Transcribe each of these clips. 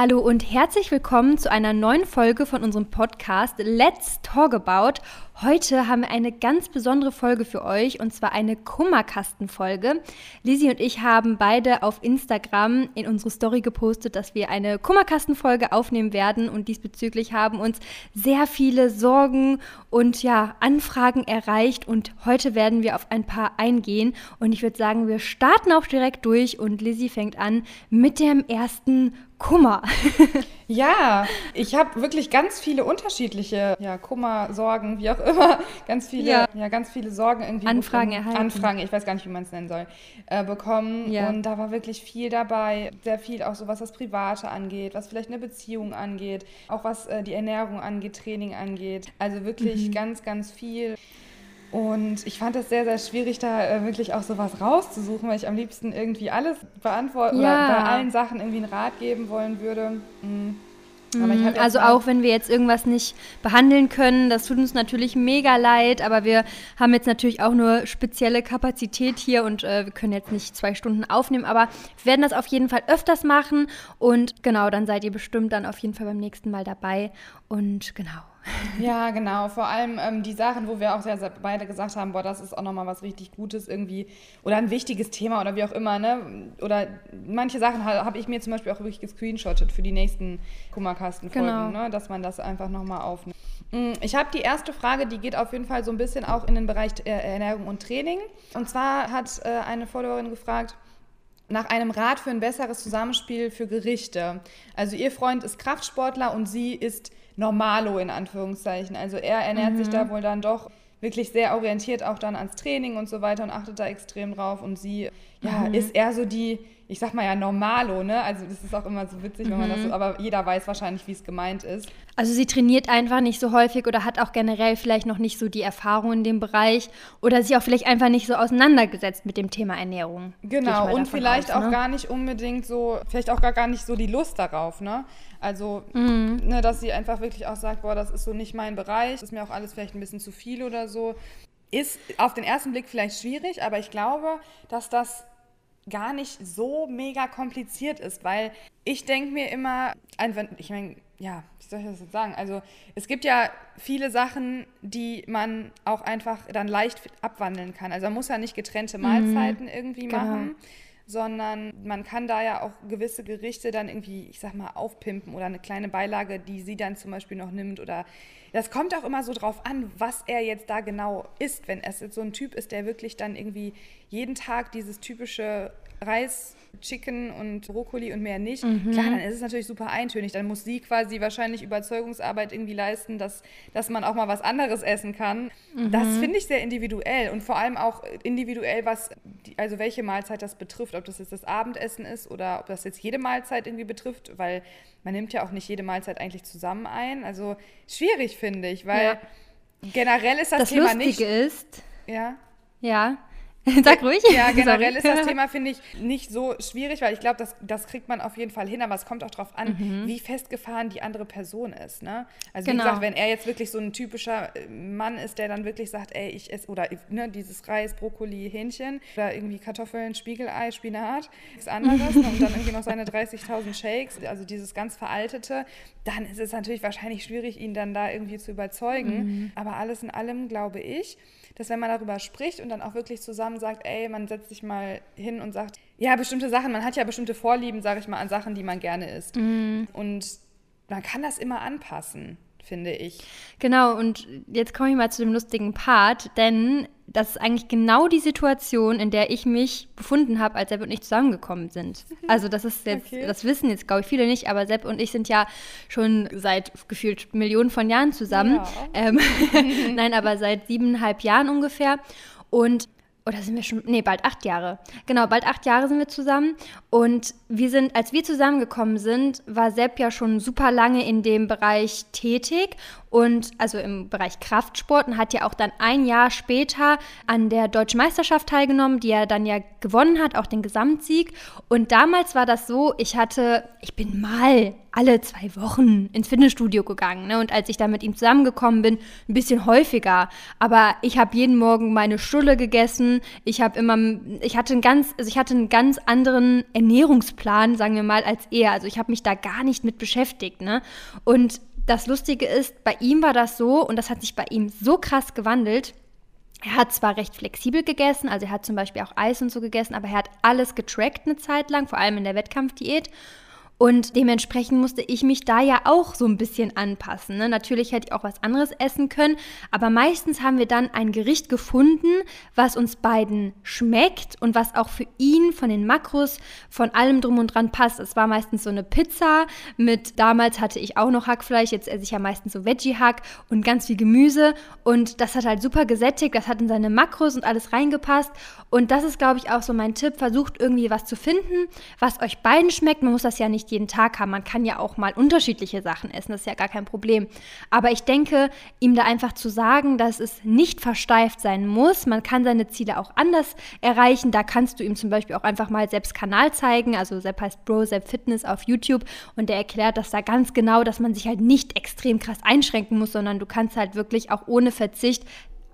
Hallo und herzlich willkommen zu einer neuen Folge von unserem Podcast Let's Talk About. Heute haben wir eine ganz besondere Folge für euch und zwar eine Kummerkastenfolge. Lisi und ich haben beide auf Instagram in unsere Story gepostet, dass wir eine Kummerkastenfolge aufnehmen werden und diesbezüglich haben uns sehr viele Sorgen und ja, Anfragen erreicht und heute werden wir auf ein paar eingehen und ich würde sagen, wir starten auch direkt durch und Lisi fängt an mit dem ersten Kummer. ja, ich habe wirklich ganz viele unterschiedliche ja, Kummer, Sorgen, wie auch immer, ganz viele, ja. ja ganz viele Sorgen irgendwie. Anfragen bekommen, erhalten. Anfragen, ich weiß gar nicht, wie man es nennen soll, äh, bekommen. Ja. Und da war wirklich viel dabei. Sehr viel auch so, was das Private angeht, was vielleicht eine Beziehung angeht, auch was äh, die Ernährung angeht, Training angeht. Also wirklich mhm. ganz, ganz viel. Und ich fand es sehr, sehr schwierig, da äh, wirklich auch sowas rauszusuchen, weil ich am liebsten irgendwie alles beantworten ja. oder bei allen Sachen irgendwie einen Rat geben wollen würde. Mhm. Mhm, also auch wenn wir jetzt irgendwas nicht behandeln können, das tut uns natürlich mega leid, aber wir haben jetzt natürlich auch nur spezielle Kapazität hier und äh, wir können jetzt nicht zwei Stunden aufnehmen, aber wir werden das auf jeden Fall öfters machen und genau, dann seid ihr bestimmt dann auf jeden Fall beim nächsten Mal dabei und genau. Ja, genau. Vor allem ähm, die Sachen, wo wir auch sehr, sehr beide gesagt haben, boah, das ist auch nochmal was richtig Gutes irgendwie oder ein wichtiges Thema oder wie auch immer, ne? Oder manche Sachen habe ich mir zum Beispiel auch wirklich gescreenshottet für die nächsten Kummerkastenfolgen, genau. ne? Dass man das einfach nochmal aufnimmt. Mm, ich habe die erste Frage, die geht auf jeden Fall so ein bisschen auch in den Bereich äh, Ernährung und Training. Und zwar hat äh, eine Followerin gefragt, nach einem Rat für ein besseres Zusammenspiel für Gerichte. Also ihr Freund ist Kraftsportler und sie ist Normalo in Anführungszeichen. Also er ernährt mhm. sich da wohl dann doch wirklich sehr orientiert auch dann ans Training und so weiter und achtet da extrem drauf. Und sie, ja, mhm. ist eher so die, ich sag mal ja Normalo, ne? Also das ist auch immer so witzig, wenn man das so, mhm. aber jeder weiß wahrscheinlich, wie es gemeint ist. Also sie trainiert einfach nicht so häufig oder hat auch generell vielleicht noch nicht so die Erfahrung in dem Bereich oder sich auch vielleicht einfach nicht so auseinandergesetzt mit dem Thema Ernährung. Genau, und vielleicht aus, ne? auch gar nicht unbedingt so, vielleicht auch gar, gar nicht so die Lust darauf, ne? Also, mhm. ne, dass sie einfach wirklich auch sagt, boah, das ist so nicht mein Bereich, das ist mir auch alles vielleicht ein bisschen zu viel oder so. Ist auf den ersten Blick vielleicht schwierig, aber ich glaube, dass das gar nicht so mega kompliziert ist, weil ich denke mir immer, ich meine, ja, wie soll ich das jetzt sagen? Also es gibt ja viele Sachen, die man auch einfach dann leicht abwandeln kann. Also man muss ja nicht getrennte mhm. Mahlzeiten mhm. irgendwie genau. machen, sondern man kann da ja auch gewisse Gerichte dann irgendwie, ich sag mal, aufpimpen oder eine kleine Beilage, die sie dann zum Beispiel noch nimmt oder das kommt auch immer so drauf an, was er jetzt da genau isst. Wenn es jetzt so ein Typ ist, der wirklich dann irgendwie jeden Tag dieses typische Reis, Chicken und Brokkoli und mehr nicht, mhm. klar, dann ist es natürlich super eintönig. Dann muss sie quasi wahrscheinlich Überzeugungsarbeit irgendwie leisten, dass, dass man auch mal was anderes essen kann. Mhm. Das finde ich sehr individuell und vor allem auch individuell, was, die, also welche Mahlzeit das betrifft. Ob das jetzt das Abendessen ist oder ob das jetzt jede Mahlzeit irgendwie betrifft, weil man nimmt ja auch nicht jede Mahlzeit eigentlich zusammen ein. Also schwierig finde ich, weil ja. generell ist das, das Thema Lustige nicht. ist. Ja. Ja, Sag ruhig. Ja, generell ist das Thema, finde ich, nicht so schwierig, weil ich glaube, das, das kriegt man auf jeden Fall hin, aber es kommt auch darauf an, mhm. wie festgefahren die andere Person ist. Ne? Also genau. wie gesagt, wenn er jetzt wirklich so ein typischer äh, Mann ist, der dann wirklich sagt, ey, ich esse, oder ne, dieses Reis, Brokkoli, Hähnchen oder irgendwie Kartoffeln, Spiegelei, Spinat, nichts anderes ne? und dann irgendwie noch seine 30.000 Shakes, also dieses ganz veraltete, dann ist es natürlich wahrscheinlich schwierig, ihn dann da irgendwie zu überzeugen. Mhm. Aber alles in allem glaube ich, dass wenn man darüber spricht und dann auch wirklich zusammen sagt, ey, man setzt sich mal hin und sagt, ja, bestimmte Sachen, man hat ja bestimmte Vorlieben, sage ich mal, an Sachen, die man gerne isst. Mhm. Und man kann das immer anpassen finde ich. Genau, und jetzt komme ich mal zu dem lustigen Part, denn das ist eigentlich genau die Situation, in der ich mich befunden habe, als Sepp und ich zusammengekommen sind. Also das ist jetzt, okay. das wissen jetzt, glaube ich, viele nicht, aber Sepp und ich sind ja schon seit gefühlt Millionen von Jahren zusammen. Ja. Ähm, Nein, aber seit siebeneinhalb Jahren ungefähr. Und oder sind wir schon, nee, bald acht Jahre. Genau, bald acht Jahre sind wir zusammen. Und wir sind, als wir zusammengekommen sind, war Sepp ja schon super lange in dem Bereich tätig und also im Bereich Kraftsport und hat ja auch dann ein Jahr später an der Deutschen Meisterschaft teilgenommen, die er dann ja gewonnen hat, auch den Gesamtsieg. Und damals war das so, ich hatte, ich bin mal alle zwei Wochen ins Fitnessstudio gegangen. Ne? Und als ich da mit ihm zusammengekommen bin, ein bisschen häufiger. Aber ich habe jeden Morgen meine gegessen gegessen. Ich habe immer, ich hatte einen ganz, also ich hatte einen ganz anderen Ernährungsplan, sagen wir mal, als er. Also ich habe mich da gar nicht mit beschäftigt, ne? Und das Lustige ist, bei ihm war das so und das hat sich bei ihm so krass gewandelt. Er hat zwar recht flexibel gegessen, also er hat zum Beispiel auch Eis und so gegessen, aber er hat alles getrackt eine Zeit lang, vor allem in der Wettkampfdiät. Und dementsprechend musste ich mich da ja auch so ein bisschen anpassen. Ne? Natürlich hätte ich auch was anderes essen können, aber meistens haben wir dann ein Gericht gefunden, was uns beiden schmeckt und was auch für ihn von den Makros, von allem drum und dran passt. Es war meistens so eine Pizza mit, damals hatte ich auch noch Hackfleisch, jetzt esse ich ja meistens so Veggie-Hack und ganz viel Gemüse. Und das hat halt super gesättigt, das hat in seine Makros und alles reingepasst. Und das ist, glaube ich, auch so mein Tipp. Versucht irgendwie was zu finden, was euch beiden schmeckt. Man muss das ja nicht nicht jeden Tag haben. Man kann ja auch mal unterschiedliche Sachen essen, das ist ja gar kein Problem. Aber ich denke, ihm da einfach zu sagen, dass es nicht versteift sein muss, man kann seine Ziele auch anders erreichen. Da kannst du ihm zum Beispiel auch einfach mal selbst Kanal zeigen. Also Sepp heißt Bro, Sepp Fitness auf YouTube und der erklärt das da ganz genau, dass man sich halt nicht extrem krass einschränken muss, sondern du kannst halt wirklich auch ohne Verzicht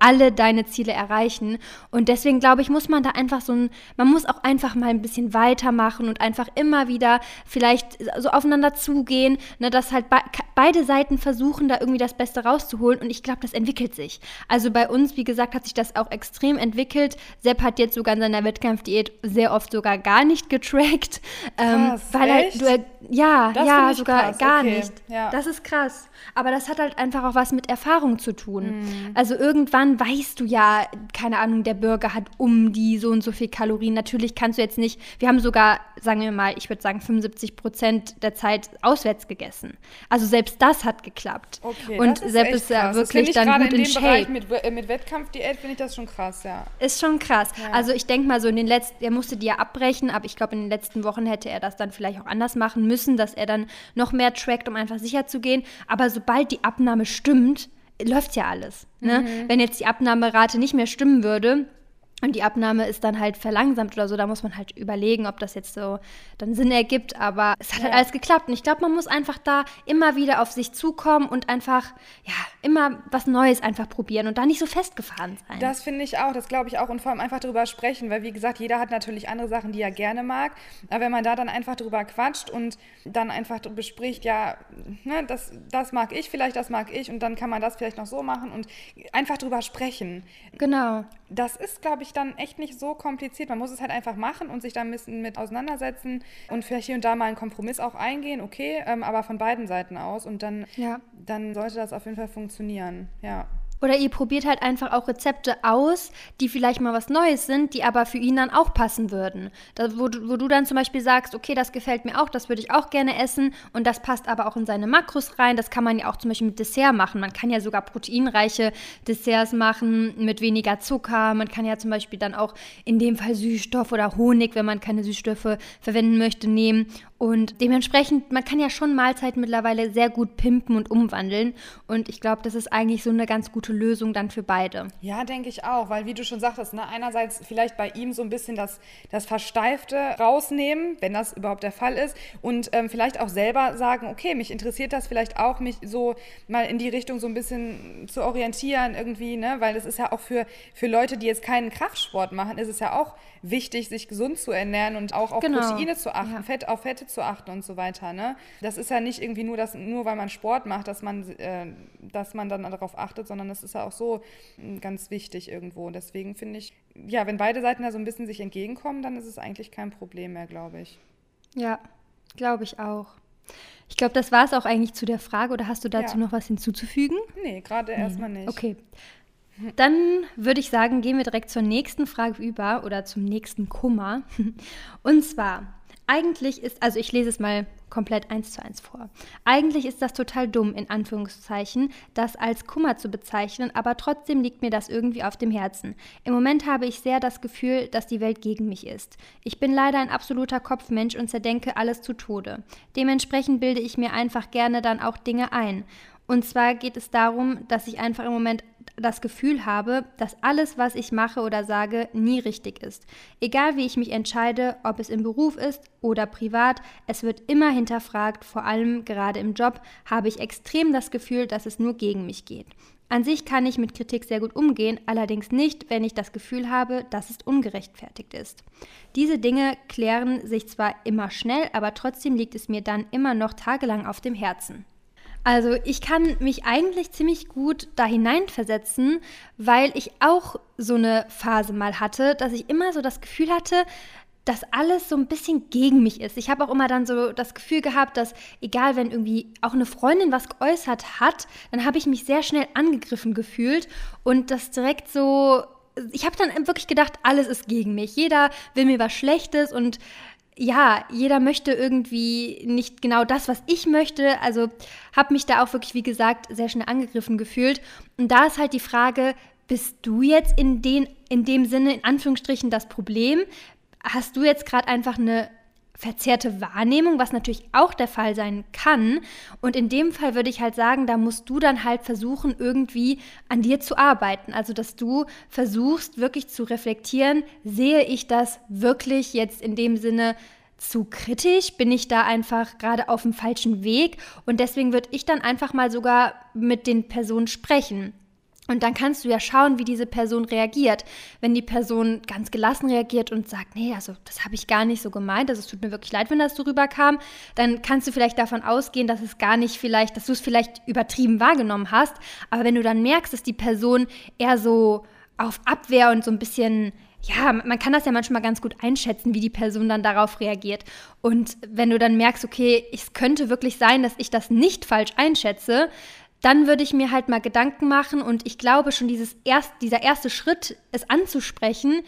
alle deine Ziele erreichen. Und deswegen glaube ich, muss man da einfach so ein, man muss auch einfach mal ein bisschen weitermachen und einfach immer wieder vielleicht so aufeinander zugehen, ne, dass halt be beide Seiten versuchen, da irgendwie das Beste rauszuholen. Und ich glaube, das entwickelt sich. Also bei uns, wie gesagt, hat sich das auch extrem entwickelt. Sepp hat jetzt sogar in seiner Wettkampfdiät sehr oft sogar gar nicht getrackt. Ähm, krass, weil echt? Er, du, ja, das ja, sogar krass. gar okay. nicht. Ja. Das ist krass. Aber das hat halt einfach auch was mit Erfahrung zu tun. Mhm. Also irgendwann weißt du ja, keine Ahnung, der Burger hat um die so und so viel Kalorien. Natürlich kannst du jetzt nicht, wir haben sogar, sagen wir mal, ich würde sagen 75 Prozent der Zeit auswärts gegessen. Also selbst das hat geklappt. Okay, und selbst ist ja wirklich dann gut in, in Shape. Mit, äh, mit Wettkampfdiät finde ich das schon krass, ja. Ist schon krass. Ja. Also ich denke mal so in den letzten, er musste die ja abbrechen, aber ich glaube in den letzten Wochen hätte er das dann vielleicht auch anders machen müssen, dass er dann noch mehr trackt, um einfach sicher zu gehen. Aber sobald die Abnahme stimmt, läuft ja alles. Ne? Mhm. Wenn jetzt die Abnahmerate nicht mehr stimmen würde, und die Abnahme ist dann halt verlangsamt oder so. Da muss man halt überlegen, ob das jetzt so dann Sinn ergibt. Aber es hat halt alles geklappt. Und ich glaube, man muss einfach da immer wieder auf sich zukommen und einfach, ja, immer was Neues einfach probieren und da nicht so festgefahren sein. Das finde ich auch. Das glaube ich auch. Und vor allem einfach darüber sprechen. Weil, wie gesagt, jeder hat natürlich andere Sachen, die er gerne mag. Aber wenn man da dann einfach drüber quatscht und dann einfach bespricht, ja, ne, das, das mag ich vielleicht, das mag ich. Und dann kann man das vielleicht noch so machen und einfach drüber sprechen. Genau. Das ist, glaube ich, dann echt nicht so kompliziert. Man muss es halt einfach machen und sich da ein bisschen mit auseinandersetzen und vielleicht hier und da mal einen Kompromiss auch eingehen, okay, ähm, aber von beiden Seiten aus und dann, ja. dann sollte das auf jeden Fall funktionieren, ja. Oder ihr probiert halt einfach auch Rezepte aus, die vielleicht mal was Neues sind, die aber für ihn dann auch passen würden. Da, wo, wo du dann zum Beispiel sagst, okay, das gefällt mir auch, das würde ich auch gerne essen und das passt aber auch in seine Makros rein. Das kann man ja auch zum Beispiel mit Dessert machen. Man kann ja sogar proteinreiche Desserts machen mit weniger Zucker. Man kann ja zum Beispiel dann auch in dem Fall Süßstoff oder Honig, wenn man keine Süßstoffe verwenden möchte, nehmen. Und dementsprechend, man kann ja schon Mahlzeiten mittlerweile sehr gut pimpen und umwandeln. Und ich glaube, das ist eigentlich so eine ganz gute Lösung dann für beide. Ja, denke ich auch, weil wie du schon sagtest, ne, einerseits vielleicht bei ihm so ein bisschen das, das Versteifte rausnehmen, wenn das überhaupt der Fall ist, und ähm, vielleicht auch selber sagen, okay, mich interessiert das vielleicht auch, mich so mal in die Richtung so ein bisschen zu orientieren irgendwie, ne, weil das ist ja auch für, für Leute, die jetzt keinen Kraftsport machen, ist es ja auch wichtig, sich gesund zu ernähren und auch auf genau. Proteine zu achten, ja. Fett, auf Fette zu achten und so weiter. Ne? Das ist ja nicht irgendwie nur, das, nur weil man Sport macht, dass man, äh, dass man dann darauf achtet, sondern das ist ja auch so hm, ganz wichtig irgendwo. Deswegen finde ich, ja, wenn beide Seiten da so ein bisschen sich entgegenkommen, dann ist es eigentlich kein Problem mehr, glaube ich. Ja, glaube ich auch. Ich glaube, das war es auch eigentlich zu der Frage. Oder hast du dazu ja. noch was hinzuzufügen? Nee, gerade nee. erstmal nicht. Okay. Dann würde ich sagen, gehen wir direkt zur nächsten Frage über oder zum nächsten Kummer. Und zwar, eigentlich ist, also ich lese es mal komplett eins zu eins vor. Eigentlich ist das total dumm, in Anführungszeichen, das als Kummer zu bezeichnen, aber trotzdem liegt mir das irgendwie auf dem Herzen. Im Moment habe ich sehr das Gefühl, dass die Welt gegen mich ist. Ich bin leider ein absoluter Kopfmensch und zerdenke alles zu Tode. Dementsprechend bilde ich mir einfach gerne dann auch Dinge ein. Und zwar geht es darum, dass ich einfach im Moment das Gefühl habe, dass alles, was ich mache oder sage, nie richtig ist. Egal wie ich mich entscheide, ob es im Beruf ist oder privat, es wird immer hinterfragt, vor allem gerade im Job habe ich extrem das Gefühl, dass es nur gegen mich geht. An sich kann ich mit Kritik sehr gut umgehen, allerdings nicht, wenn ich das Gefühl habe, dass es ungerechtfertigt ist. Diese Dinge klären sich zwar immer schnell, aber trotzdem liegt es mir dann immer noch tagelang auf dem Herzen. Also ich kann mich eigentlich ziemlich gut da hineinversetzen, weil ich auch so eine Phase mal hatte, dass ich immer so das Gefühl hatte, dass alles so ein bisschen gegen mich ist. Ich habe auch immer dann so das Gefühl gehabt, dass egal, wenn irgendwie auch eine Freundin was geäußert hat, dann habe ich mich sehr schnell angegriffen gefühlt und das direkt so, ich habe dann wirklich gedacht, alles ist gegen mich. Jeder will mir was Schlechtes und ja, jeder möchte irgendwie nicht genau das, was ich möchte. Also habe mich da auch wirklich, wie gesagt, sehr schnell angegriffen gefühlt. Und da ist halt die Frage, bist du jetzt in, den, in dem Sinne, in Anführungsstrichen, das Problem? Hast du jetzt gerade einfach eine verzerrte Wahrnehmung, was natürlich auch der Fall sein kann. Und in dem Fall würde ich halt sagen, da musst du dann halt versuchen, irgendwie an dir zu arbeiten. Also, dass du versuchst, wirklich zu reflektieren, sehe ich das wirklich jetzt in dem Sinne zu kritisch? Bin ich da einfach gerade auf dem falschen Weg? Und deswegen würde ich dann einfach mal sogar mit den Personen sprechen. Und dann kannst du ja schauen, wie diese Person reagiert. Wenn die Person ganz gelassen reagiert und sagt, nee, also das habe ich gar nicht so gemeint, also es tut mir wirklich leid, wenn das so rüberkam, dann kannst du vielleicht davon ausgehen, dass es gar nicht vielleicht, dass du es vielleicht übertrieben wahrgenommen hast. Aber wenn du dann merkst, dass die Person eher so auf Abwehr und so ein bisschen, ja, man kann das ja manchmal ganz gut einschätzen, wie die Person dann darauf reagiert. Und wenn du dann merkst, okay, es könnte wirklich sein, dass ich das nicht falsch einschätze, dann würde ich mir halt mal Gedanken machen und ich glaube schon dieses erst, dieser erste Schritt, es anzusprechen,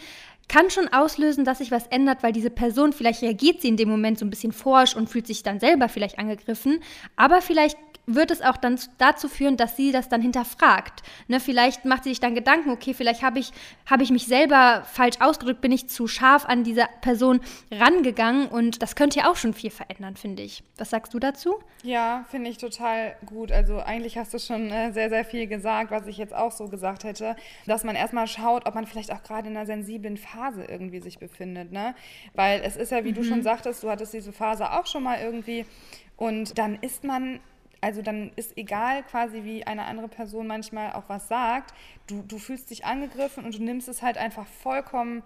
kann schon auslösen, dass sich was ändert, weil diese Person, vielleicht reagiert sie in dem Moment so ein bisschen forsch und fühlt sich dann selber vielleicht angegriffen, aber vielleicht wird es auch dann dazu führen, dass sie das dann hinterfragt. Ne, vielleicht macht sie sich dann Gedanken, okay, vielleicht habe ich, hab ich mich selber falsch ausgedrückt, bin ich zu scharf an diese Person rangegangen und das könnte ja auch schon viel verändern, finde ich. Was sagst du dazu? Ja, finde ich total gut. Also eigentlich hast du schon äh, sehr, sehr viel gesagt, was ich jetzt auch so gesagt hätte, dass man erstmal schaut, ob man vielleicht auch gerade in einer sensiblen Phase irgendwie sich befindet. Ne? Weil es ist ja, wie mhm. du schon sagtest, du hattest diese Phase auch schon mal irgendwie und dann ist man also dann ist egal quasi, wie eine andere Person manchmal auch was sagt, du, du fühlst dich angegriffen und du nimmst es halt einfach vollkommen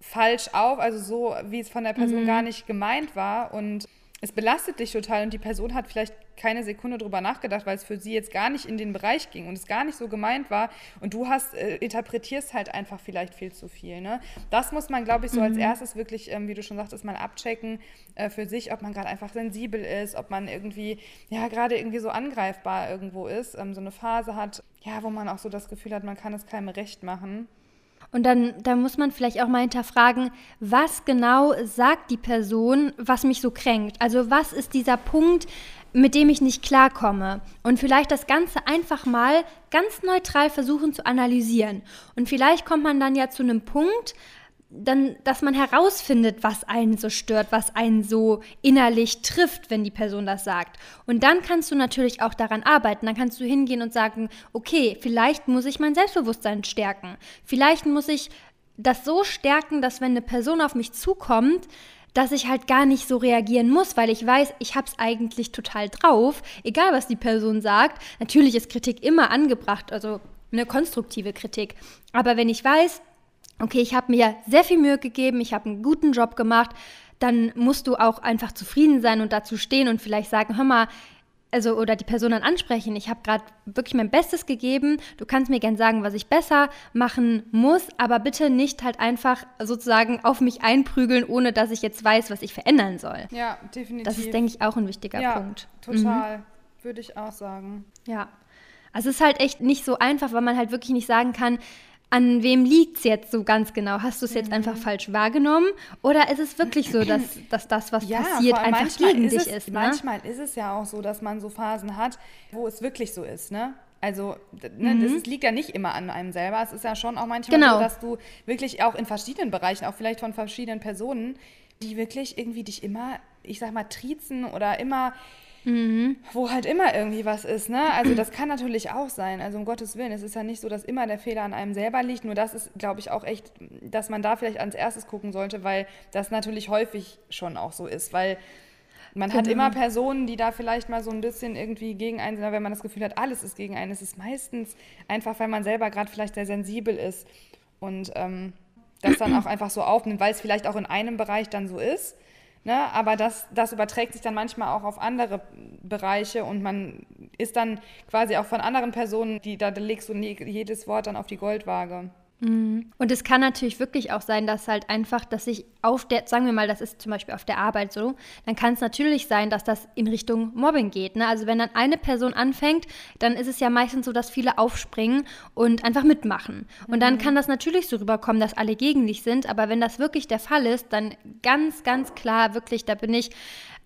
falsch auf, also so, wie es von der Person mhm. gar nicht gemeint war und es belastet dich total und die Person hat vielleicht keine Sekunde drüber nachgedacht, weil es für sie jetzt gar nicht in den Bereich ging und es gar nicht so gemeint war und du hast äh, interpretierst halt einfach vielleicht viel zu viel. Ne? Das muss man, glaube ich, so mhm. als erstes wirklich, ähm, wie du schon sagtest, mal abchecken äh, für sich, ob man gerade einfach sensibel ist, ob man irgendwie ja gerade irgendwie so angreifbar irgendwo ist, ähm, so eine Phase hat, ja, wo man auch so das Gefühl hat, man kann es keinem recht machen. Und dann, dann muss man vielleicht auch mal hinterfragen, was genau sagt die Person, was mich so kränkt? Also was ist dieser Punkt, mit dem ich nicht klarkomme? Und vielleicht das Ganze einfach mal ganz neutral versuchen zu analysieren. Und vielleicht kommt man dann ja zu einem Punkt, dann, dass man herausfindet, was einen so stört, was einen so innerlich trifft, wenn die Person das sagt. Und dann kannst du natürlich auch daran arbeiten. Dann kannst du hingehen und sagen, okay, vielleicht muss ich mein Selbstbewusstsein stärken. Vielleicht muss ich das so stärken, dass wenn eine Person auf mich zukommt, dass ich halt gar nicht so reagieren muss, weil ich weiß, ich habe es eigentlich total drauf, egal was die Person sagt. Natürlich ist Kritik immer angebracht, also eine konstruktive Kritik. Aber wenn ich weiß, okay, ich habe mir sehr viel Mühe gegeben, ich habe einen guten Job gemacht, dann musst du auch einfach zufrieden sein und dazu stehen und vielleicht sagen, hör mal, also oder die Person dann ansprechen, ich habe gerade wirklich mein Bestes gegeben, du kannst mir gern sagen, was ich besser machen muss, aber bitte nicht halt einfach sozusagen auf mich einprügeln, ohne dass ich jetzt weiß, was ich verändern soll. Ja, definitiv. Das ist, denke ich, auch ein wichtiger ja, Punkt. Total, mhm. würde ich auch sagen. Ja. Also es ist halt echt nicht so einfach, weil man halt wirklich nicht sagen kann, an wem liegt es jetzt so ganz genau? Hast du es jetzt mhm. einfach falsch wahrgenommen? Oder ist es wirklich so, dass, dass das, was ja, passiert, einfach gegen dich ist? Ne? Manchmal ist es ja auch so, dass man so Phasen hat, wo es wirklich so ist, ne? Also, ne, mhm. das liegt ja nicht immer an einem selber. Es ist ja schon auch manchmal genau. so, dass du wirklich auch in verschiedenen Bereichen, auch vielleicht von verschiedenen Personen, die wirklich irgendwie dich immer, ich sag mal, triezen oder immer mhm. wo halt immer irgendwie was ist. Ne? Also das kann natürlich auch sein. Also um Gottes Willen, es ist ja nicht so, dass immer der Fehler an einem selber liegt. Nur das ist, glaube ich, auch echt, dass man da vielleicht ans erstes gucken sollte, weil das natürlich häufig schon auch so ist. Weil man genau. hat immer Personen, die da vielleicht mal so ein bisschen irgendwie gegen einen sind, wenn man das Gefühl hat, alles ist gegen einen. Es ist meistens einfach, weil man selber gerade vielleicht sehr sensibel ist und ähm, das dann auch einfach so aufnimmt, weil es vielleicht auch in einem Bereich dann so ist. Ne? Aber das, das überträgt sich dann manchmal auch auf andere Bereiche und man ist dann quasi auch von anderen Personen, die da legst du jedes Wort dann auf die Goldwaage. Mhm. Und es kann natürlich wirklich auch sein, dass halt einfach, dass sich auf der, sagen wir mal, das ist zum Beispiel auf der Arbeit so, dann kann es natürlich sein, dass das in Richtung Mobbing geht. Ne? Also wenn dann eine Person anfängt, dann ist es ja meistens so, dass viele aufspringen und einfach mitmachen. Und dann mhm. kann das natürlich so rüberkommen, dass alle gegen dich sind. Aber wenn das wirklich der Fall ist, dann ganz, ganz klar, wirklich, da bin ich,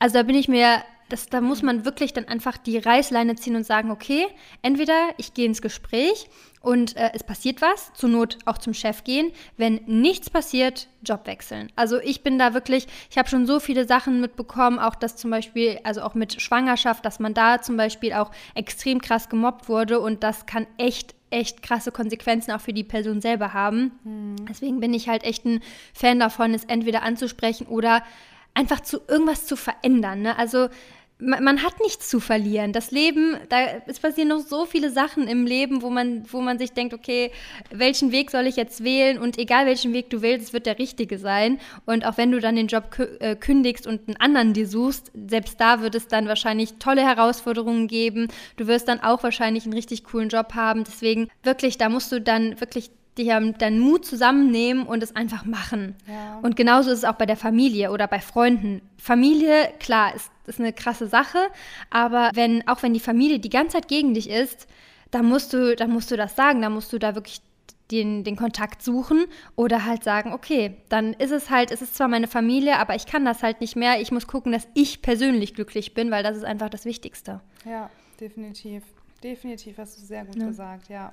also da bin ich mir das, da muss man wirklich dann einfach die Reißleine ziehen und sagen, okay, entweder ich gehe ins Gespräch und äh, es passiert was, zur Not auch zum Chef gehen. Wenn nichts passiert, Job wechseln. Also ich bin da wirklich, ich habe schon so viele Sachen mitbekommen, auch dass zum Beispiel, also auch mit Schwangerschaft, dass man da zum Beispiel auch extrem krass gemobbt wurde und das kann echt echt krasse Konsequenzen auch für die Person selber haben. Hm. Deswegen bin ich halt echt ein Fan davon, es entweder anzusprechen oder einfach zu irgendwas zu verändern. Ne? Also man, man, hat nichts zu verlieren. Das Leben, da es passieren noch so viele Sachen im Leben, wo man, wo man sich denkt, okay, welchen Weg soll ich jetzt wählen? Und egal welchen Weg du wählst, es wird der richtige sein. Und auch wenn du dann den Job äh, kündigst und einen anderen dir suchst, selbst da wird es dann wahrscheinlich tolle Herausforderungen geben. Du wirst dann auch wahrscheinlich einen richtig coolen Job haben. Deswegen wirklich, da musst du dann wirklich dich deinen Mut zusammennehmen und es einfach machen. Ja. Und genauso ist es auch bei der Familie oder bei Freunden. Familie, klar, ist, ist eine krasse Sache, aber wenn, auch wenn die Familie die ganze Zeit gegen dich ist, dann musst du, dann musst du das sagen, dann musst du da wirklich den, den Kontakt suchen oder halt sagen, okay, dann ist es halt, es ist zwar meine Familie, aber ich kann das halt nicht mehr. Ich muss gucken, dass ich persönlich glücklich bin, weil das ist einfach das Wichtigste. Ja, definitiv. Definitiv hast du sehr gut ja. gesagt, ja.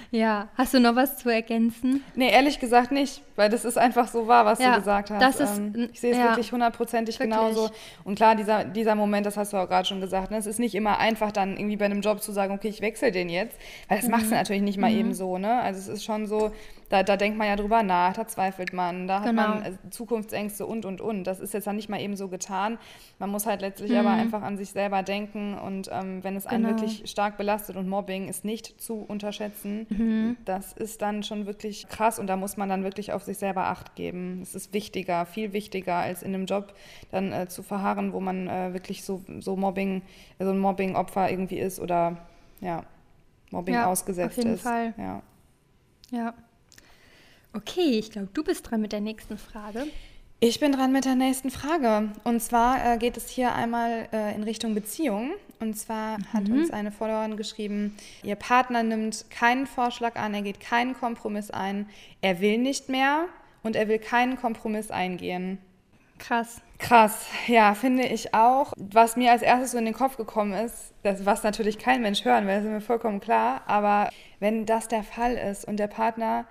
ja, hast du noch was zu ergänzen? Nee, ehrlich gesagt nicht, weil das ist einfach so wahr, was ja, du gesagt hast. Das ist, ähm, ich sehe es ja, wirklich hundertprozentig genauso. Und klar, dieser, dieser Moment, das hast du auch gerade schon gesagt, ne, es ist nicht immer einfach dann irgendwie bei einem Job zu sagen, okay, ich wechsle den jetzt, weil das mhm. machst du natürlich nicht mal mhm. eben so. Ne? Also es ist schon so, da, da denkt man ja drüber nach, da zweifelt man, da genau. hat man äh, Zukunftsängste und, und, und. Das ist jetzt dann nicht mal eben so getan. Man muss halt letztlich mhm. aber einfach an sich selber denken und ähm, wenn es einen genau. wirklich stark belastet und Mobbing ist nicht zu unterschätzen, mhm. das ist dann schon wirklich krass und da muss man dann wirklich auf sich selber Acht geben. Es ist wichtiger, viel wichtiger, als in einem Job dann äh, zu verharren, wo man äh, wirklich so, so Mobbing, so ein Mobbing-Opfer irgendwie ist oder ja, Mobbing ja, ausgesetzt auf jeden ist. Fall. Ja. Ja. Okay, ich glaube, du bist dran mit der nächsten Frage. Ich bin dran mit der nächsten Frage. Und zwar äh, geht es hier einmal äh, in Richtung Beziehung. Und zwar mhm. hat uns eine Followerin geschrieben, ihr Partner nimmt keinen Vorschlag an, er geht keinen Kompromiss ein, er will nicht mehr und er will keinen Kompromiss eingehen. Krass. Krass, ja, finde ich auch. Was mir als erstes so in den Kopf gekommen ist, das, was natürlich kein Mensch hören will, das ist mir vollkommen klar, aber wenn das der Fall ist und der Partner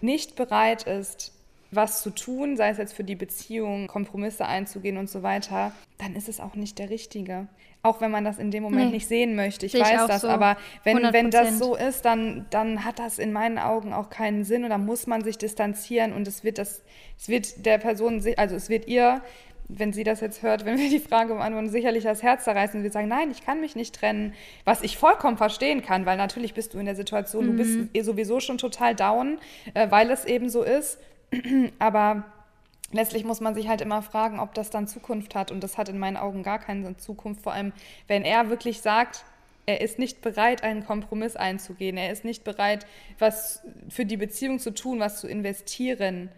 nicht bereit ist, was zu tun, sei es jetzt für die Beziehung, Kompromisse einzugehen und so weiter, dann ist es auch nicht der Richtige. Auch wenn man das in dem Moment nee. nicht sehen möchte. Ich Sehe weiß ich das, so. aber wenn, wenn das so ist, dann, dann hat das in meinen Augen auch keinen Sinn und dann muss man sich distanzieren und es wird das, es wird der Person, also es wird ihr wenn sie das jetzt hört, wenn wir die Frage beantworten, sicherlich das Herz zerreißen und wir sagen, nein, ich kann mich nicht trennen, was ich vollkommen verstehen kann, weil natürlich bist du in der Situation, mhm. du bist mhm. sowieso schon total down, äh, weil es eben so ist, aber letztlich muss man sich halt immer fragen, ob das dann Zukunft hat. Und das hat in meinen Augen gar keine Zukunft, vor allem wenn er wirklich sagt, er ist nicht bereit, einen Kompromiss einzugehen, er ist nicht bereit, was für die Beziehung zu tun, was zu investieren,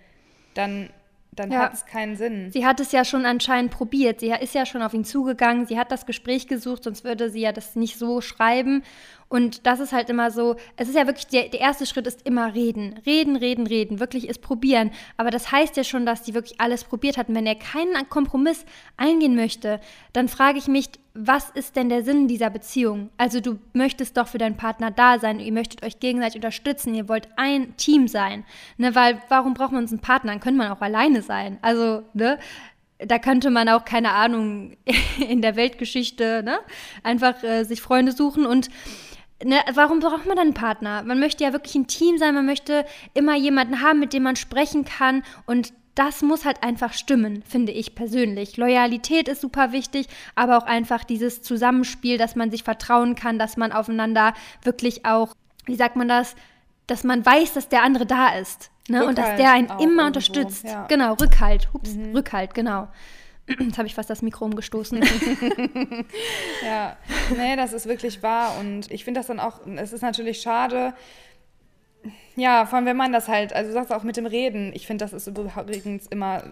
dann dann ja. hat es keinen Sinn. Sie hat es ja schon anscheinend probiert. Sie ist ja schon auf ihn zugegangen. Sie hat das Gespräch gesucht, sonst würde sie ja das nicht so schreiben. Und das ist halt immer so, es ist ja wirklich, der, der erste Schritt ist immer reden. Reden, reden, reden, wirklich ist probieren. Aber das heißt ja schon, dass sie wirklich alles probiert hat. Und wenn er keinen Kompromiss eingehen möchte, dann frage ich mich, was ist denn der Sinn dieser Beziehung? Also du möchtest doch für deinen Partner da sein, ihr möchtet euch gegenseitig unterstützen, ihr wollt ein Team sein. Ne, weil warum braucht man uns einen Partner? Dann könnte man auch alleine sein. Also, ne? da könnte man auch, keine Ahnung, in der Weltgeschichte, ne, einfach äh, sich Freunde suchen und Ne, warum braucht man dann einen Partner? Man möchte ja wirklich ein Team sein, man möchte immer jemanden haben, mit dem man sprechen kann und das muss halt einfach stimmen, finde ich persönlich. Loyalität ist super wichtig, aber auch einfach dieses Zusammenspiel, dass man sich vertrauen kann, dass man aufeinander wirklich auch, wie sagt man das, dass man weiß, dass der andere da ist. Ne? Und dass der einen immer irgendwo, unterstützt. Ja. Genau, Rückhalt. Hups, mhm. Rückhalt, genau. Jetzt habe ich fast das Mikro umgestoßen. ja, nee, das ist wirklich wahr. Und ich finde das dann auch, es ist natürlich schade, ja, vor allem wenn man das halt, also du sagst auch mit dem Reden, ich finde, das ist übrigens immer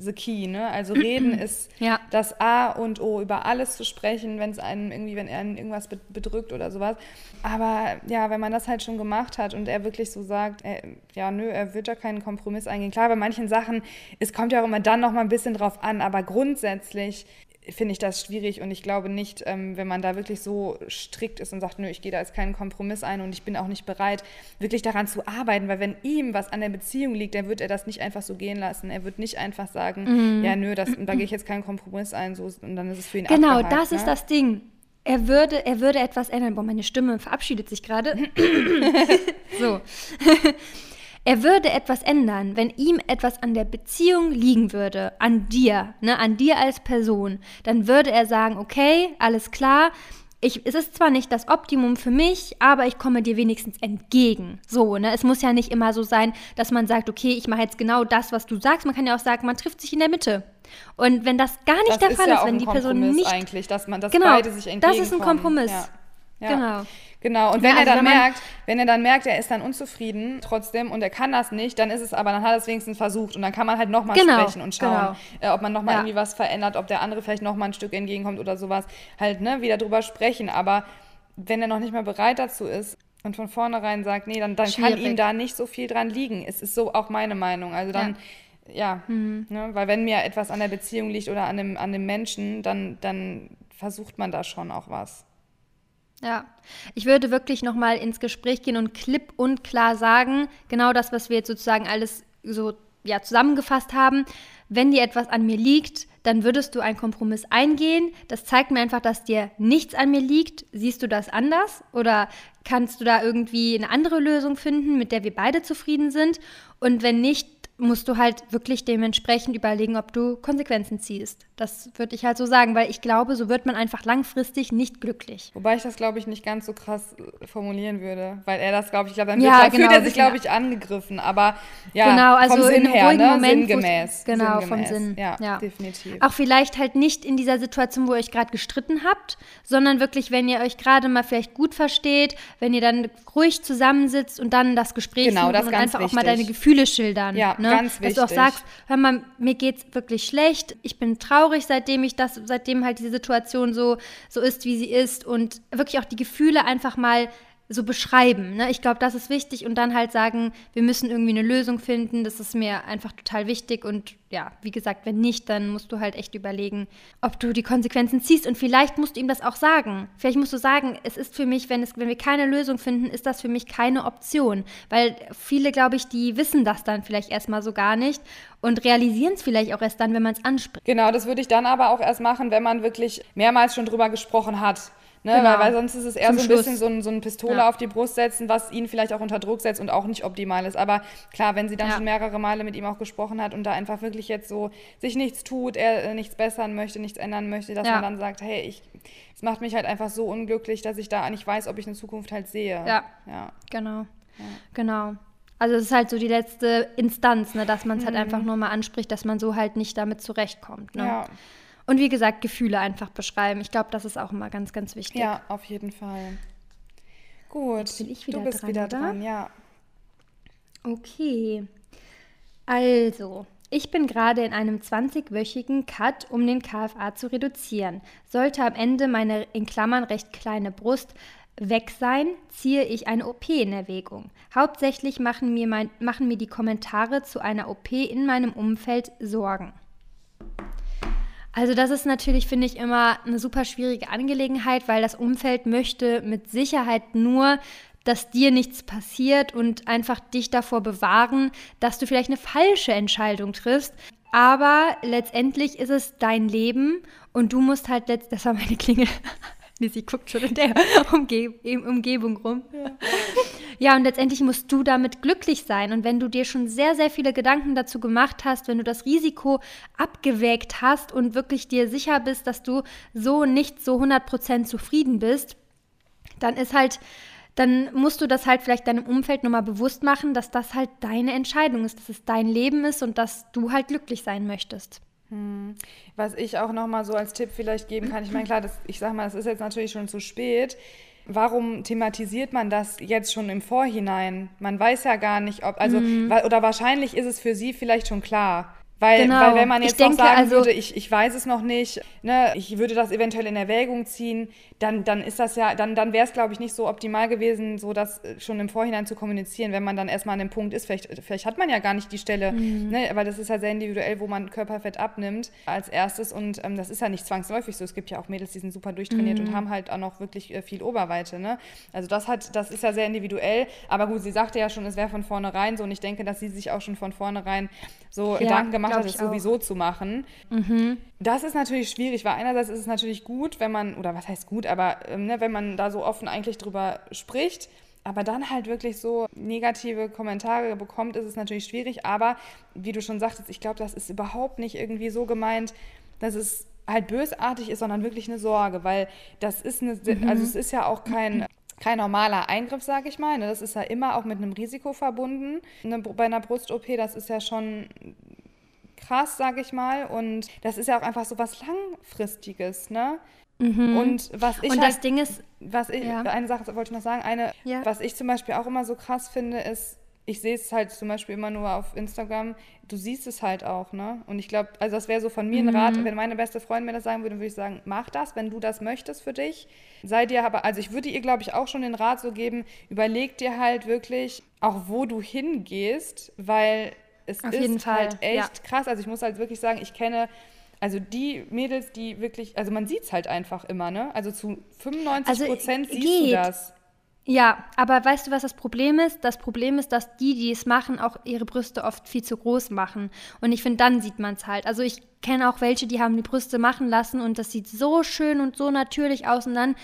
the key, ne? Also reden ist ja. das A und O, über alles zu sprechen, wenn es einen irgendwie, wenn er irgendwas bedrückt oder sowas. Aber ja, wenn man das halt schon gemacht hat und er wirklich so sagt, er, ja, nö, er wird ja keinen Kompromiss eingehen. Klar, bei manchen Sachen, es kommt ja auch immer dann noch mal ein bisschen drauf an, aber grundsätzlich finde ich das schwierig und ich glaube nicht, ähm, wenn man da wirklich so strikt ist und sagt, nö, ich gehe da jetzt keinen Kompromiss ein und ich bin auch nicht bereit, wirklich daran zu arbeiten, weil wenn ihm was an der Beziehung liegt, dann wird er das nicht einfach so gehen lassen. Er wird nicht einfach sagen, mhm. ja, nö, das, da gehe ich jetzt keinen Kompromiss ein so, und dann ist es für ihn Genau, das ne? ist das Ding. Er würde, er würde etwas ändern. Boah, meine Stimme verabschiedet sich gerade. so. Er würde etwas ändern, wenn ihm etwas an der Beziehung liegen würde, an dir, ne, an dir als Person, dann würde er sagen, okay, alles klar, ich, es ist zwar nicht das Optimum für mich, aber ich komme dir wenigstens entgegen. So, ne? Es muss ja nicht immer so sein, dass man sagt, okay, ich mache jetzt genau das, was du sagst. Man kann ja auch sagen, man trifft sich in der Mitte. Und wenn das gar nicht das der Fall ist, ja wenn die Person nicht eigentlich, dass man das genau, beide sich entgegenkommen. Das ist ein Kompromiss. Ja. Ja. Genau. Genau, und wenn ja, er also dann wenn merkt, wenn er dann merkt, er ist dann unzufrieden trotzdem und er kann das nicht, dann ist es aber, dann hat er es wenigstens versucht und dann kann man halt nochmal genau, sprechen und schauen, genau. äh, ob man nochmal ja. irgendwie was verändert, ob der andere vielleicht nochmal ein Stück entgegenkommt oder sowas. Halt, ne, wieder drüber sprechen. Aber wenn er noch nicht mal bereit dazu ist und von vornherein sagt, nee, dann, dann kann ihm da nicht so viel dran liegen. Es ist so auch meine Meinung. Also dann. Ja, ja mhm. ne, weil wenn mir etwas an der Beziehung liegt oder an dem, an dem Menschen, dann, dann versucht man da schon auch was. Ja, ich würde wirklich nochmal ins Gespräch gehen und klipp und klar sagen, genau das, was wir jetzt sozusagen alles so ja, zusammengefasst haben. Wenn dir etwas an mir liegt, dann würdest du einen Kompromiss eingehen. Das zeigt mir einfach, dass dir nichts an mir liegt. Siehst du das anders? Oder kannst du da irgendwie eine andere Lösung finden, mit der wir beide zufrieden sind? Und wenn nicht, musst du halt wirklich dementsprechend überlegen, ob du Konsequenzen ziehst. Das würde ich halt so sagen, weil ich glaube, so wird man einfach langfristig nicht glücklich. Wobei ich das, glaube ich, nicht ganz so krass äh, formulieren würde, weil er das, glaube ich, glaube, dann ja, genau, fühlt er sich, glaube ich, angegriffen. Aber ja, genau, also vom Sinn in her, ne? Moment, sinngemäß. Genau, sinngemäß. vom Sinn. Ja, ja, definitiv. Auch vielleicht halt nicht in dieser Situation, wo ihr euch gerade gestritten habt, sondern wirklich, wenn ihr euch gerade mal vielleicht gut versteht, wenn ihr dann ruhig zusammensitzt und dann das Gespräch genau, das und einfach wichtig. auch mal deine Gefühle schildern. Ja, ne? Ganz wichtig. Dass du auch sagst, hör mal, mir geht's wirklich schlecht, ich bin traurig, seitdem ich das, seitdem halt diese Situation so, so ist, wie sie ist und wirklich auch die Gefühle einfach mal so beschreiben. Ne? Ich glaube, das ist wichtig und dann halt sagen, wir müssen irgendwie eine Lösung finden. Das ist mir einfach total wichtig und ja, wie gesagt, wenn nicht, dann musst du halt echt überlegen, ob du die Konsequenzen ziehst und vielleicht musst du ihm das auch sagen. Vielleicht musst du sagen, es ist für mich, wenn, es, wenn wir keine Lösung finden, ist das für mich keine Option. Weil viele, glaube ich, die wissen das dann vielleicht erstmal so gar nicht und realisieren es vielleicht auch erst dann, wenn man es anspricht. Genau, das würde ich dann aber auch erst machen, wenn man wirklich mehrmals schon drüber gesprochen hat. Ne? Genau. Weil, sonst ist es eher Zum so ein Schluss. bisschen so ein, so ein Pistole ja. auf die Brust setzen, was ihn vielleicht auch unter Druck setzt und auch nicht optimal ist. Aber klar, wenn sie dann ja. schon mehrere Male mit ihm auch gesprochen hat und da einfach wirklich jetzt so sich nichts tut, er äh, nichts bessern möchte, nichts ändern möchte, dass ja. man dann sagt, hey, ich, es macht mich halt einfach so unglücklich, dass ich da nicht weiß, ob ich eine Zukunft halt sehe. Ja, ja. genau. Genau. Also es ist halt so die letzte Instanz, ne, dass man es halt mhm. halt einfach nur mal anspricht, dass man so halt nicht damit zurechtkommt. Ne? Ja. Und wie gesagt, Gefühle einfach beschreiben. Ich glaube, das ist auch immer ganz, ganz wichtig. Ja, auf jeden Fall. Gut, Jetzt bin ich wieder du bist dran, wieder oder? dran, ja. Okay. Also, ich bin gerade in einem 20-wöchigen Cut, um den KFA zu reduzieren. Sollte am Ende meine in Klammern recht kleine Brust weg sein, ziehe ich eine OP in Erwägung. Hauptsächlich machen mir, mein, machen mir die Kommentare zu einer OP in meinem Umfeld Sorgen. Also das ist natürlich, finde ich, immer eine super schwierige Angelegenheit, weil das Umfeld möchte mit Sicherheit nur, dass dir nichts passiert und einfach dich davor bewahren, dass du vielleicht eine falsche Entscheidung triffst. Aber letztendlich ist es dein Leben und du musst halt letzt, das war meine Klingel. Sie guckt schon in der Umge Umgebung rum. Ja. ja, und letztendlich musst du damit glücklich sein. Und wenn du dir schon sehr, sehr viele Gedanken dazu gemacht hast, wenn du das Risiko abgewägt hast und wirklich dir sicher bist, dass du so nicht so 100% zufrieden bist, dann ist halt dann musst du das halt vielleicht deinem Umfeld nochmal bewusst machen, dass das halt deine Entscheidung ist, dass es dein Leben ist und dass du halt glücklich sein möchtest. Hm. Was ich auch nochmal so als Tipp vielleicht geben kann, ich meine, klar, das, ich sag mal, es ist jetzt natürlich schon zu spät. Warum thematisiert man das jetzt schon im Vorhinein? Man weiß ja gar nicht, ob, also, mhm. oder wahrscheinlich ist es für sie vielleicht schon klar. Weil, genau. weil wenn man jetzt ich noch denke, sagen also, würde, ich, ich weiß es noch nicht, ne, ich würde das eventuell in Erwägung ziehen, dann, dann ist das ja, dann, dann wäre es, glaube ich, nicht so optimal gewesen, so das äh, schon im Vorhinein zu kommunizieren, wenn man dann erstmal an dem Punkt ist. Vielleicht, vielleicht hat man ja gar nicht die Stelle, mhm. ne, weil das ist ja sehr individuell, wo man Körperfett abnimmt als erstes. Und ähm, das ist ja nicht zwangsläufig so. Es gibt ja auch Mädels, die sind super durchtrainiert mhm. und haben halt auch noch wirklich äh, viel Oberweite. Ne? Also das hat, das ist ja sehr individuell. Aber gut, sie sagte ja schon, es wäre von vornherein so. Und ich denke, dass sie sich auch schon von vornherein so ja, Gedanken gemacht hat, es sowieso zu machen. Mhm. Das ist natürlich schwierig, weil einerseits ist es natürlich gut, wenn man, oder was heißt gut, aber ähm, ne, wenn man da so offen eigentlich drüber spricht, aber dann halt wirklich so negative Kommentare bekommt, ist es natürlich schwierig. Aber wie du schon sagtest, ich glaube, das ist überhaupt nicht irgendwie so gemeint, dass es halt bösartig ist, sondern wirklich eine Sorge, weil das ist eine, mhm. also es ist ja auch kein kein normaler Eingriff, sage ich mal. Ne? Das ist ja immer auch mit einem Risiko verbunden. Ne, bei einer Brust-OP, das ist ja schon krass, sage ich mal. Und das ist ja auch einfach so was Langfristiges, ne? Mhm. Und was ich und halt, das Ding ist, was ich, ja. eine Sache wollte ich noch sagen, eine, ja. was ich zum Beispiel auch immer so krass finde, ist, ich sehe es halt zum Beispiel immer nur auf Instagram, du siehst es halt auch, ne? Und ich glaube, also das wäre so von mir ein Rat, mhm. wenn meine beste Freundin mir das sagen würde, würde ich sagen, mach das, wenn du das möchtest für dich. Sei dir aber, also ich würde ihr, glaube ich, auch schon den Rat so geben, überleg dir halt wirklich auch, wo du hingehst, weil es auf ist halt echt ja. krass. Also ich muss halt wirklich sagen, ich kenne also die Mädels, die wirklich, also man sieht es halt einfach immer, ne? Also zu 95 also, Prozent siehst geht. du das. Ja, aber weißt du, was das Problem ist? Das Problem ist, dass die, die es machen, auch ihre Brüste oft viel zu groß machen. Und ich finde, dann sieht man es halt. Also ich kenne auch welche, die haben die Brüste machen lassen und das sieht so schön und so natürlich aus und dann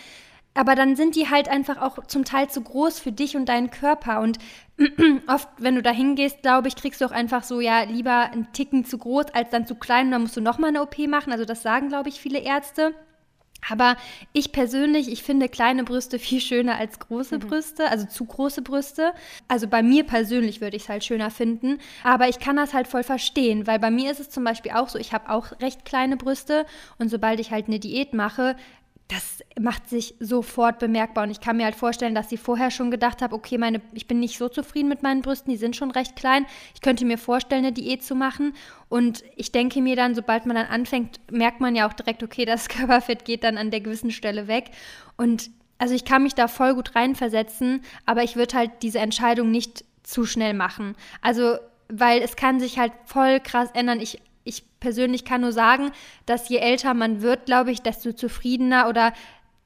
aber dann sind die halt einfach auch zum Teil zu groß für dich und deinen Körper. Und oft, wenn du da hingehst, glaube ich, kriegst du auch einfach so, ja, lieber einen Ticken zu groß als dann zu klein und dann musst du nochmal eine OP machen. Also das sagen, glaube ich, viele Ärzte. Aber ich persönlich, ich finde kleine Brüste viel schöner als große mhm. Brüste, also zu große Brüste. Also bei mir persönlich würde ich es halt schöner finden. Aber ich kann das halt voll verstehen, weil bei mir ist es zum Beispiel auch so, ich habe auch recht kleine Brüste und sobald ich halt eine Diät mache, das macht sich sofort bemerkbar. Und ich kann mir halt vorstellen, dass sie vorher schon gedacht hat, okay, meine, ich bin nicht so zufrieden mit meinen Brüsten, die sind schon recht klein. Ich könnte mir vorstellen, eine Diät zu machen. Und ich denke mir dann, sobald man dann anfängt, merkt man ja auch direkt, okay, das Körperfett geht dann an der gewissen Stelle weg. Und also ich kann mich da voll gut reinversetzen, aber ich würde halt diese Entscheidung nicht zu schnell machen. Also, weil es kann sich halt voll krass ändern. Ich ich persönlich kann nur sagen, dass je älter man wird, glaube ich, desto zufriedener oder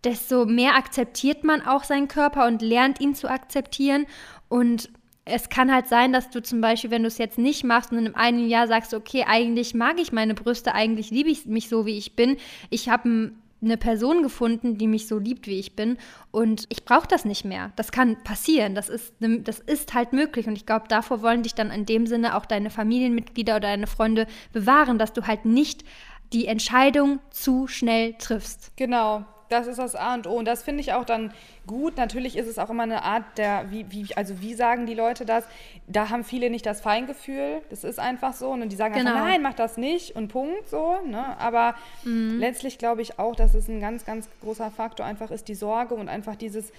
desto mehr akzeptiert man auch seinen Körper und lernt ihn zu akzeptieren. Und es kann halt sein, dass du zum Beispiel, wenn du es jetzt nicht machst und in einem Jahr sagst, okay, eigentlich mag ich meine Brüste, eigentlich liebe ich mich so, wie ich bin. Ich habe ein eine Person gefunden, die mich so liebt, wie ich bin. Und ich brauche das nicht mehr. Das kann passieren. Das ist, ne, das ist halt möglich. Und ich glaube, davor wollen dich dann in dem Sinne auch deine Familienmitglieder oder deine Freunde bewahren, dass du halt nicht die Entscheidung zu schnell triffst. Genau. Das ist das A und O. Und das finde ich auch dann gut. Natürlich ist es auch immer eine Art der, wie, wie, also wie sagen die Leute das? Da haben viele nicht das Feingefühl. Das ist einfach so. Und die sagen genau. einfach, nein, mach das nicht und Punkt so. Ne? Aber mhm. letztlich glaube ich auch, dass es ein ganz, ganz großer Faktor einfach ist, die Sorge und einfach dieses,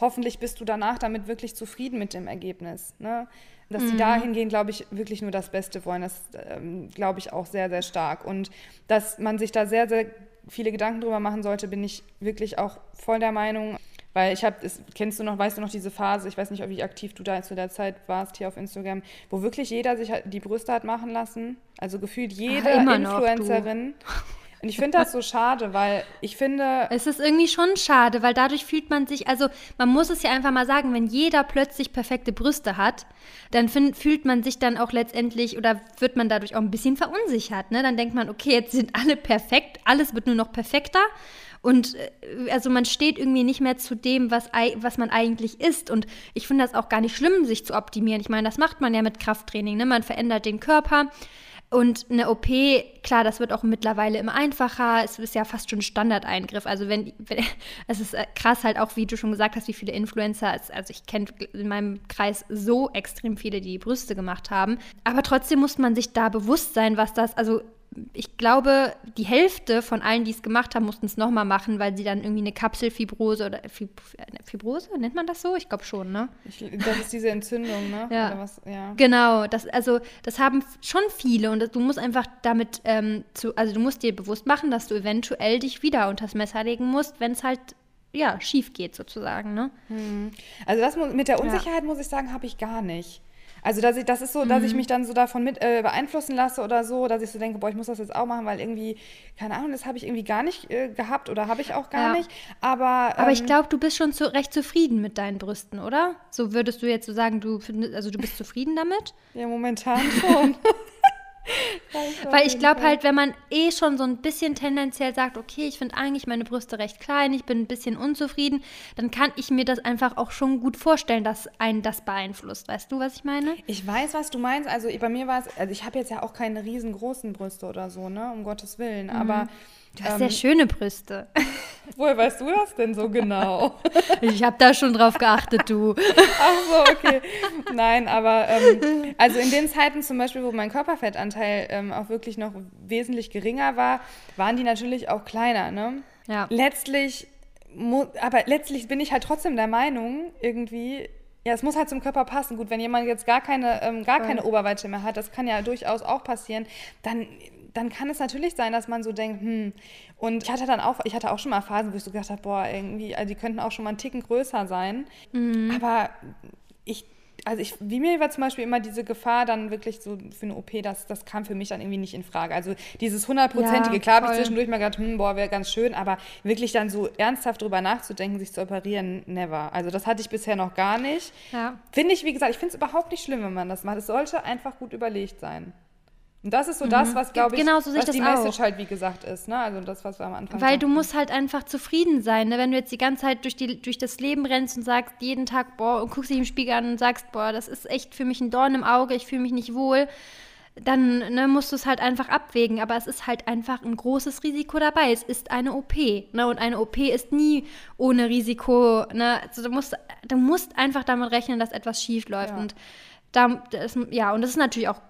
hoffentlich bist du danach damit wirklich zufrieden mit dem Ergebnis. Ne? Dass mhm. die dahingehend, glaube ich, wirklich nur das Beste wollen. Das ähm, glaube ich auch sehr, sehr stark. Und dass man sich da sehr, sehr viele Gedanken drüber machen sollte, bin ich wirklich auch voll der Meinung. Weil ich habe, kennst du noch, weißt du noch diese Phase, ich weiß nicht, wie aktiv du da zu der Zeit warst hier auf Instagram, wo wirklich jeder sich halt die Brüste hat machen lassen. Also gefühlt jede Ach, Influencerin. Und ich finde das so schade, weil ich finde. Es ist irgendwie schon schade, weil dadurch fühlt man sich, also man muss es ja einfach mal sagen, wenn jeder plötzlich perfekte Brüste hat, dann find, fühlt man sich dann auch letztendlich oder wird man dadurch auch ein bisschen verunsichert. Ne? Dann denkt man, okay, jetzt sind alle perfekt, alles wird nur noch perfekter. Und äh, also man steht irgendwie nicht mehr zu dem, was, was man eigentlich ist. Und ich finde das auch gar nicht schlimm, sich zu optimieren. Ich meine, das macht man ja mit Krafttraining. Ne? Man verändert den Körper. Und eine OP, klar, das wird auch mittlerweile immer einfacher. Es ist ja fast schon Standardeingriff. Also wenn, wenn es ist äh, krass halt auch, wie du schon gesagt hast, wie viele Influencer, also ich kenne in meinem Kreis so extrem viele, die, die Brüste gemacht haben. Aber trotzdem muss man sich da bewusst sein, was das, also ich glaube, die Hälfte von allen, die es gemacht haben, mussten es nochmal machen, weil sie dann irgendwie eine Kapselfibrose oder Fib Fibrose, nennt man das so? Ich glaube schon, ne? Ich, das ist diese Entzündung, ne? Ja. Was, ja. Genau, das, also das haben schon viele und du musst einfach damit, ähm, zu, also du musst dir bewusst machen, dass du eventuell dich wieder unters Messer legen musst, wenn es halt ja, schief geht sozusagen, ne? Hm. Also das mit der Unsicherheit, ja. muss ich sagen, habe ich gar nicht. Also dass ich, das ist so, dass mhm. ich mich dann so davon mit äh, beeinflussen lasse oder so, dass ich so denke, boah, ich muss das jetzt auch machen, weil irgendwie, keine Ahnung, das habe ich irgendwie gar nicht äh, gehabt oder habe ich auch gar ja. nicht. Aber, ähm, Aber ich ähm, glaube, du bist schon zu, recht zufrieden mit deinen Brüsten, oder? So würdest du jetzt so sagen, du findest, also du bist zufrieden damit? Ja, momentan schon. Weil ich glaube halt, wenn man eh schon so ein bisschen tendenziell sagt, okay, ich finde eigentlich meine Brüste recht klein, ich bin ein bisschen unzufrieden, dann kann ich mir das einfach auch schon gut vorstellen, dass einen das beeinflusst. Weißt du, was ich meine? Ich weiß, was du meinst. Also bei mir war es, also ich habe jetzt ja auch keine riesengroßen Brüste oder so, ne, um Gottes Willen, mhm. aber Du hast ähm, sehr schöne Brüste. Woher weißt du das denn so genau? ich habe da schon drauf geachtet, du. Ach so, okay. Nein, aber ähm, also in den Zeiten zum Beispiel, wo mein Körperfettanteil ähm, auch wirklich noch wesentlich geringer war, waren die natürlich auch kleiner. Ne? Ja. Letztlich, aber letztlich bin ich halt trotzdem der Meinung, irgendwie, ja, es muss halt zum Körper passen. Gut, wenn jemand jetzt gar keine, ähm, gar keine Oberweite mehr hat, das kann ja durchaus auch passieren, dann dann kann es natürlich sein, dass man so denkt, hm, und ich hatte dann auch, ich hatte auch schon mal Phasen, wo ich so gedacht habe, boah, irgendwie, also die könnten auch schon mal einen Ticken größer sein. Mhm. Aber ich, also ich, wie mir war zum Beispiel immer diese Gefahr dann wirklich so für eine OP, das, das kam für mich dann irgendwie nicht in Frage. Also dieses hundertprozentige, ja, klar habe ich zwischendurch mal gedacht, hm, boah, wäre ganz schön, aber wirklich dann so ernsthaft drüber nachzudenken, sich zu operieren, never. Also das hatte ich bisher noch gar nicht. Ja. Finde ich, wie gesagt, ich finde es überhaupt nicht schlimm, wenn man das macht. Es sollte einfach gut überlegt sein. Und das ist so mhm. das, was, glaube ich, genau so was die Message halt, wie gesagt, ist. Ne? Also das, was wir am Anfang Weil sagten. du musst halt einfach zufrieden sein. Ne? Wenn du jetzt die ganze Zeit durch, die, durch das Leben rennst und sagst jeden Tag, boah, und guckst dich im Spiegel an und sagst, boah, das ist echt für mich ein Dorn im Auge, ich fühle mich nicht wohl, dann ne, musst du es halt einfach abwägen. Aber es ist halt einfach ein großes Risiko dabei. Es ist eine OP. Ne? Und eine OP ist nie ohne Risiko. Ne? Also du, musst, du musst einfach damit rechnen, dass etwas schief läuft. Ja. Und da, das, ja, und das ist natürlich auch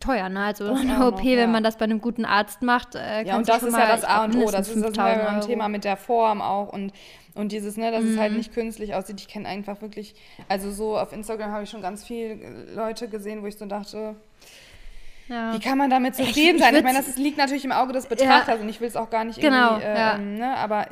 teuer, ne? Also eine OP, noch, ja. wenn man das bei einem guten Arzt macht, äh, Ja, und das ist mal, ja das A und O. Das ist das ein Thema mit der Form auch und und dieses, ne, dass mhm. es halt mhm. nicht künstlich aussieht. Ich kenne einfach wirklich, also so auf Instagram habe ich schon ganz viele Leute gesehen, wo ich so dachte, ja. Wie kann man damit zufrieden ich, sein? Ich, meine, das liegt natürlich im Auge des Betrachters ja. und ich will es auch gar nicht genau, irgendwie, äh, ja. ne, aber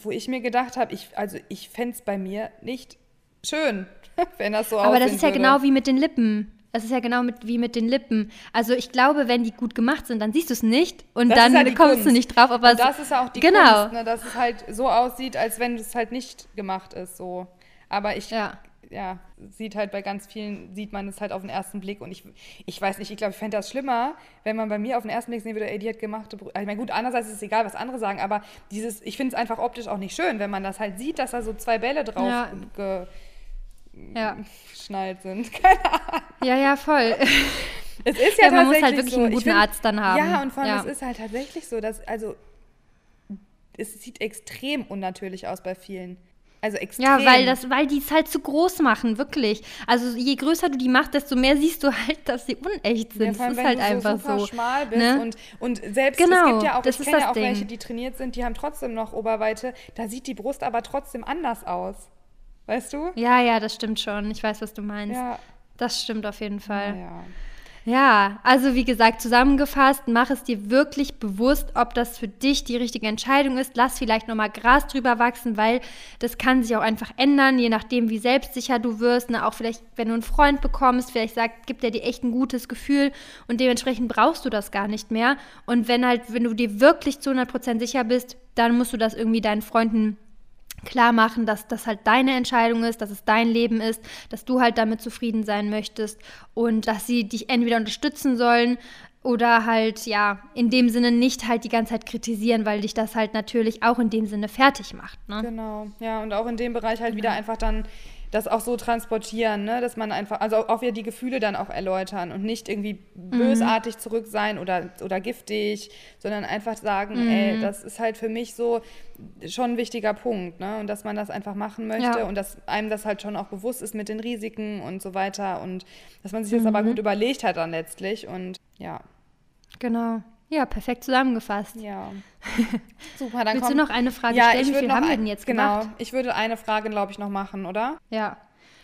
wo ich mir gedacht habe, ich, also ich fände es bei mir nicht schön, wenn das so aussieht. Aber das ist ja würde. genau wie mit den Lippen. Das ist ja genau mit, wie mit den Lippen. Also ich glaube, wenn die gut gemacht sind, dann siehst du es nicht und das dann ja kommst Kunst. du nicht drauf. Aber das ist ja auch die genau. Kunst, ne, dass es halt so aussieht, als wenn es halt nicht gemacht ist. So. Aber ich, ja. ja, sieht halt bei ganz vielen, sieht man es halt auf den ersten Blick. Und ich, ich weiß nicht, ich glaube, ich fände das schlimmer, wenn man bei mir auf den ersten Blick sehen würde, ey, die hat gemachte Brüste. Ich meine, gut, andererseits ist es egal, was andere sagen, aber dieses, ich finde es einfach optisch auch nicht schön, wenn man das halt sieht, dass da so zwei Bälle drauf ja. ge, ja. geschnallt sind. Keine Ahnung. Ja, ja, voll. Es ist ja, ja man muss halt wirklich so. einen guten find, Arzt dann haben. Ja, und vor allem, ja. es ist halt tatsächlich so, dass, also, es sieht extrem unnatürlich aus bei vielen. Also extrem. Ja, weil, das, weil die es halt zu groß machen, wirklich. Also je größer du die machst, desto mehr siehst du halt, dass sie unecht sind. Ja, allem, das ist halt so einfach super so. schmal bist ne? und, und selbst, genau, es gibt ja auch, ich kenne ja auch Ding. welche, die trainiert sind, die haben trotzdem noch Oberweite, da sieht die Brust aber trotzdem anders aus. Weißt du? Ja, ja, das stimmt schon. Ich weiß, was du meinst. Ja. Das stimmt auf jeden Fall. Ja. Ja, also wie gesagt, zusammengefasst, mach es dir wirklich bewusst, ob das für dich die richtige Entscheidung ist. Lass vielleicht nochmal Gras drüber wachsen, weil das kann sich auch einfach ändern, je nachdem, wie selbstsicher du wirst. Ne? Auch vielleicht, wenn du einen Freund bekommst, vielleicht sagt, gibt er dir echt ein gutes Gefühl und dementsprechend brauchst du das gar nicht mehr. Und wenn halt, wenn du dir wirklich zu 100% sicher bist, dann musst du das irgendwie deinen Freunden klar machen, dass das halt deine Entscheidung ist, dass es dein Leben ist, dass du halt damit zufrieden sein möchtest und dass sie dich entweder unterstützen sollen oder halt, ja, in dem Sinne nicht halt die ganze Zeit kritisieren, weil dich das halt natürlich auch in dem Sinne fertig macht. Ne? Genau, ja, und auch in dem Bereich halt wieder einfach dann das auch so transportieren, ne? dass man einfach, also auch wieder die Gefühle dann auch erläutern und nicht irgendwie mhm. bösartig zurück sein oder, oder giftig, sondern einfach sagen, mhm. ey, das ist halt für mich so schon ein wichtiger Punkt, ne? Und dass man das einfach machen möchte ja. und dass einem das halt schon auch bewusst ist mit den Risiken und so weiter und dass man sich das aber mhm. gut überlegt hat dann letztlich und ja. Genau. Ja, perfekt zusammengefasst. Ja. Super, dann Willst komm. du noch eine Frage ja, stellen? Ich Wie viel haben wir denn jetzt genau, gemacht? ich würde eine Frage, glaube ich, noch machen, oder? Ja.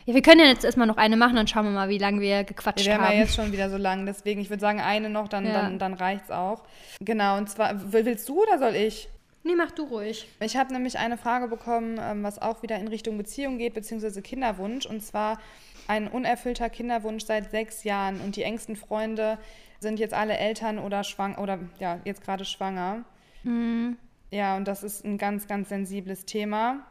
Ja, wir können ja jetzt erstmal noch eine machen, dann schauen wir mal, wie lange wir gequatscht wir haben. Wir haben ja jetzt schon wieder so lang, deswegen, ich würde sagen, eine noch, dann, ja. dann, dann reicht's auch. Genau, und zwar, willst du oder soll ich? Nee, mach du ruhig. Ich habe nämlich eine Frage bekommen, ähm, was auch wieder in Richtung Beziehung geht, beziehungsweise Kinderwunsch. Und zwar ein unerfüllter Kinderwunsch seit sechs Jahren. Und die engsten Freunde sind jetzt alle Eltern oder schwanger oder ja, jetzt gerade schwanger. Mhm. Ja, und das ist ein ganz, ganz sensibles Thema,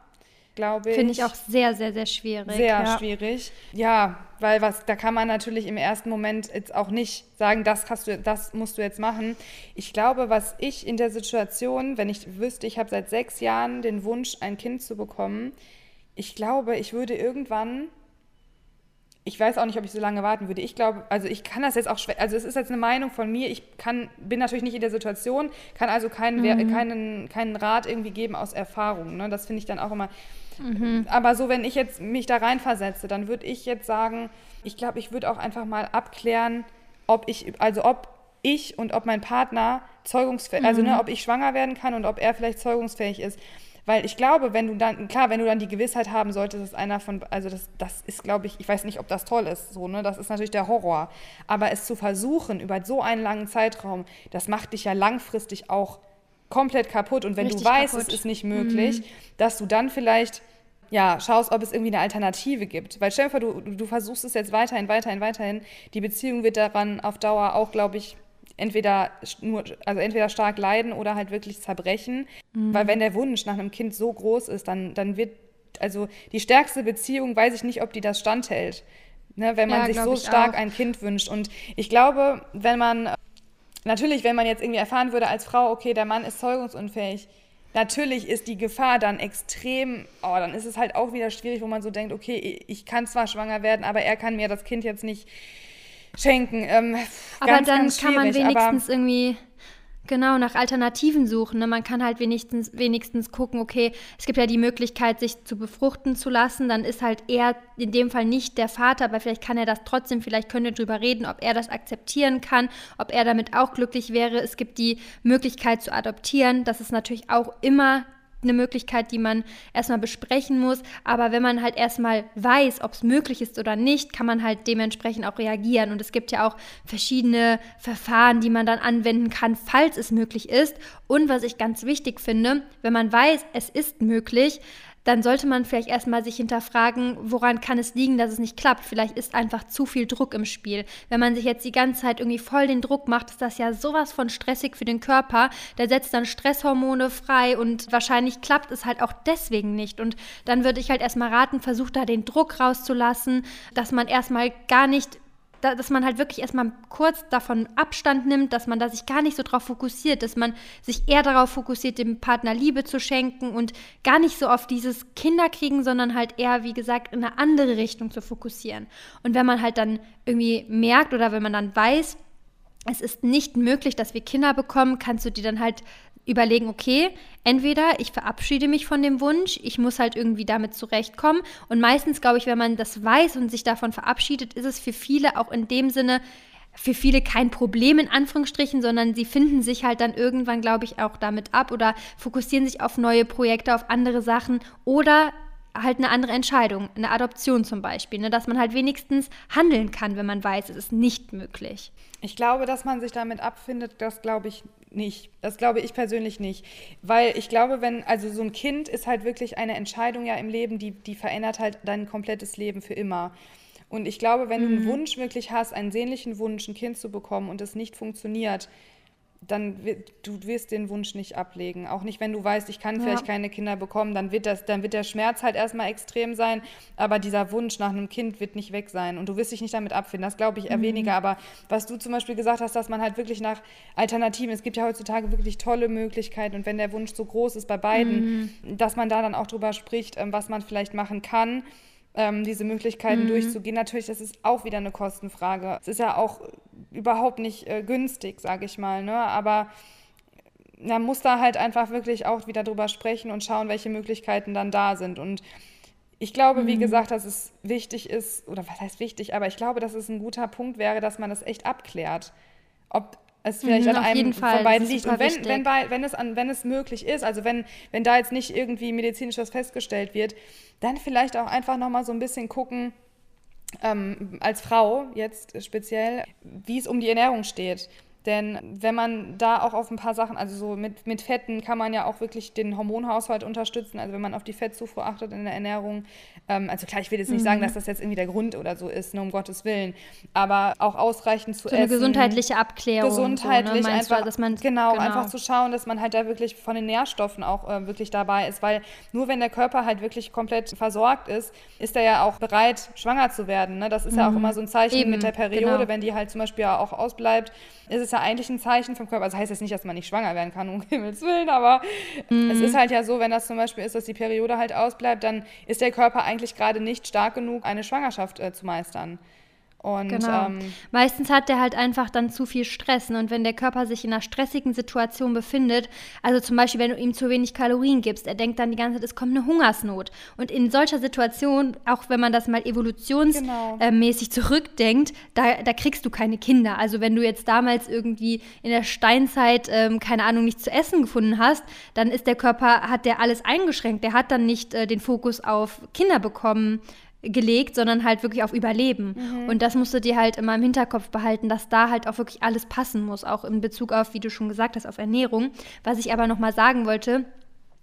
glaube ich. Finde ich auch sehr, sehr, sehr schwierig. Sehr ja. schwierig. Ja, weil was, da kann man natürlich im ersten Moment jetzt auch nicht sagen, das hast du, das musst du jetzt machen. Ich glaube, was ich in der Situation, wenn ich wüsste, ich habe seit sechs Jahren den Wunsch, ein Kind zu bekommen, ich glaube, ich würde irgendwann ich weiß auch nicht, ob ich so lange warten würde. Ich glaube, also ich kann das jetzt auch schwer, also es ist jetzt eine Meinung von mir. Ich kann, bin natürlich nicht in der Situation, kann also keinen, mhm. keinen, keinen Rat irgendwie geben aus Erfahrung. Ne? Das finde ich dann auch immer. Mhm. Aber so, wenn ich jetzt mich da reinversetze, dann würde ich jetzt sagen, ich glaube, ich würde auch einfach mal abklären, ob ich, also ob ich und ob mein Partner zeugungsfähig, mhm. also ne, mhm. ob ich schwanger werden kann und ob er vielleicht zeugungsfähig ist. Weil ich glaube, wenn du dann, klar, wenn du dann die Gewissheit haben solltest, dass einer von, also das, das ist, glaube ich, ich weiß nicht, ob das toll ist, so, ne? Das ist natürlich der Horror. Aber es zu versuchen über so einen langen Zeitraum, das macht dich ja langfristig auch komplett kaputt. Und wenn Richtig du weißt, kaputt. es ist nicht möglich, mhm. dass du dann vielleicht ja, schaust, ob es irgendwie eine Alternative gibt. Weil stell dir vor, du, du versuchst es jetzt weiterhin, weiterhin, weiterhin. Die Beziehung wird daran auf Dauer auch, glaube ich, entweder nur, also entweder stark leiden oder halt wirklich zerbrechen. Mhm. Weil wenn der Wunsch nach einem Kind so groß ist, dann, dann wird, also die stärkste Beziehung, weiß ich nicht, ob die das standhält. Ne, wenn man ja, sich so stark auch. ein Kind wünscht. Und ich glaube, wenn man, natürlich, wenn man jetzt irgendwie erfahren würde als Frau, okay, der Mann ist zeugungsunfähig, natürlich ist die Gefahr dann extrem, oh, dann ist es halt auch wieder schwierig, wo man so denkt, okay, ich kann zwar schwanger werden, aber er kann mir das Kind jetzt nicht schenken. Ähm, aber ganz, dann ganz kann man wenigstens irgendwie genau nach Alternativen suchen. Ne? Man kann halt wenigstens, wenigstens gucken, okay, es gibt ja die Möglichkeit, sich zu befruchten zu lassen. Dann ist halt er in dem Fall nicht der Vater, aber vielleicht kann er das trotzdem, vielleicht können wir drüber reden, ob er das akzeptieren kann, ob er damit auch glücklich wäre. Es gibt die Möglichkeit zu adoptieren. Das ist natürlich auch immer eine Möglichkeit, die man erstmal besprechen muss. Aber wenn man halt erstmal weiß, ob es möglich ist oder nicht, kann man halt dementsprechend auch reagieren. Und es gibt ja auch verschiedene Verfahren, die man dann anwenden kann, falls es möglich ist. Und was ich ganz wichtig finde, wenn man weiß, es ist möglich, dann sollte man vielleicht erstmal sich hinterfragen, woran kann es liegen, dass es nicht klappt. Vielleicht ist einfach zu viel Druck im Spiel. Wenn man sich jetzt die ganze Zeit irgendwie voll den Druck macht, ist das ja sowas von stressig für den Körper. Der setzt dann Stresshormone frei und wahrscheinlich klappt es halt auch deswegen nicht. Und dann würde ich halt erstmal raten, versucht da den Druck rauszulassen, dass man erstmal gar nicht da, dass man halt wirklich erstmal kurz davon Abstand nimmt, dass man da sich gar nicht so drauf fokussiert, dass man sich eher darauf fokussiert, dem Partner Liebe zu schenken und gar nicht so auf dieses Kinderkriegen, sondern halt eher, wie gesagt, in eine andere Richtung zu fokussieren. Und wenn man halt dann irgendwie merkt oder wenn man dann weiß, es ist nicht möglich, dass wir Kinder bekommen, kannst du dir dann halt überlegen, okay, entweder ich verabschiede mich von dem Wunsch, ich muss halt irgendwie damit zurechtkommen. Und meistens, glaube ich, wenn man das weiß und sich davon verabschiedet, ist es für viele auch in dem Sinne, für viele kein Problem in Anführungsstrichen, sondern sie finden sich halt dann irgendwann, glaube ich, auch damit ab oder fokussieren sich auf neue Projekte, auf andere Sachen oder halt eine andere Entscheidung, eine Adoption zum Beispiel, ne? dass man halt wenigstens handeln kann, wenn man weiß, es ist nicht möglich. Ich glaube, dass man sich damit abfindet, das glaube ich nicht. Das glaube ich persönlich nicht. Weil ich glaube, wenn, also so ein Kind ist halt wirklich eine Entscheidung ja im Leben, die, die verändert halt dein komplettes Leben für immer. Und ich glaube, wenn mhm. du einen mhm. Wunsch wirklich hast, einen sehnlichen Wunsch, ein Kind zu bekommen und es nicht funktioniert, dann du wirst den Wunsch nicht ablegen. Auch nicht, wenn du weißt, ich kann ja. vielleicht keine Kinder bekommen, dann wird, das, dann wird der Schmerz halt erstmal extrem sein, aber dieser Wunsch nach einem Kind wird nicht weg sein und du wirst dich nicht damit abfinden. Das glaube ich eher mhm. weniger. Aber was du zum Beispiel gesagt hast, dass man halt wirklich nach Alternativen, es gibt ja heutzutage wirklich tolle Möglichkeiten und wenn der Wunsch so groß ist bei beiden, mhm. dass man da dann auch drüber spricht, ähm, was man vielleicht machen kann ähm, diese Möglichkeiten mhm. durchzugehen. Natürlich, das ist auch wieder eine Kostenfrage. Es ist ja auch überhaupt nicht äh, günstig, sage ich mal. Ne? Aber man muss da halt einfach wirklich auch wieder drüber sprechen und schauen, welche Möglichkeiten dann da sind. Und ich glaube, mhm. wie gesagt, dass es wichtig ist, oder was heißt wichtig, aber ich glaube, dass es ein guter Punkt wäre, dass man das echt abklärt. Ob es vielleicht mhm, an einem von beiden liegt. Und wenn, wenn, wenn, es an, wenn es möglich ist, also wenn, wenn da jetzt nicht irgendwie medizinisch was festgestellt wird, dann vielleicht auch einfach nochmal so ein bisschen gucken, ähm, als Frau jetzt speziell, wie es um die Ernährung steht. Denn wenn man da auch auf ein paar Sachen, also so mit, mit Fetten kann man ja auch wirklich den Hormonhaushalt unterstützen. Also wenn man auf die Fettzufuhr achtet in der Ernährung. Ähm, also klar, ich will jetzt nicht mhm. sagen, dass das jetzt irgendwie der Grund oder so ist, nur um Gottes Willen. Aber auch ausreichend zu so essen. Eine gesundheitliche Abklärung. Gesundheitlich so, ne? einfach, du, dass man, genau, genau, einfach zu schauen, dass man halt da wirklich von den Nährstoffen auch äh, wirklich dabei ist. Weil nur wenn der Körper halt wirklich komplett versorgt ist, ist er ja auch bereit, schwanger zu werden. Ne? Das ist mhm. ja auch mhm. immer so ein Zeichen Eben, mit der Periode, genau. wenn die halt zum Beispiel auch ausbleibt, ist es ja eigentlich ein Zeichen vom Körper. Also heißt jetzt nicht, dass man nicht schwanger werden kann, um Himmels Willen, aber mhm. es ist halt ja so, wenn das zum Beispiel ist, dass die Periode halt ausbleibt, dann ist der Körper eigentlich gerade nicht stark genug, eine Schwangerschaft äh, zu meistern. Und, genau. Ähm, Meistens hat der halt einfach dann zu viel Stress. Ne? Und wenn der Körper sich in einer stressigen Situation befindet, also zum Beispiel, wenn du ihm zu wenig Kalorien gibst, er denkt dann die ganze Zeit, es kommt eine Hungersnot. Und in solcher Situation, auch wenn man das mal evolutionsmäßig genau. äh, zurückdenkt, da, da kriegst du keine Kinder. Also wenn du jetzt damals irgendwie in der Steinzeit, ähm, keine Ahnung, nichts zu essen gefunden hast, dann ist der Körper, hat der alles eingeschränkt. Der hat dann nicht äh, den Fokus auf Kinder bekommen gelegt, sondern halt wirklich auf Überleben. Mhm. Und das musst du dir halt immer im Hinterkopf behalten, dass da halt auch wirklich alles passen muss, auch in Bezug auf, wie du schon gesagt hast, auf Ernährung. Was ich aber nochmal sagen wollte,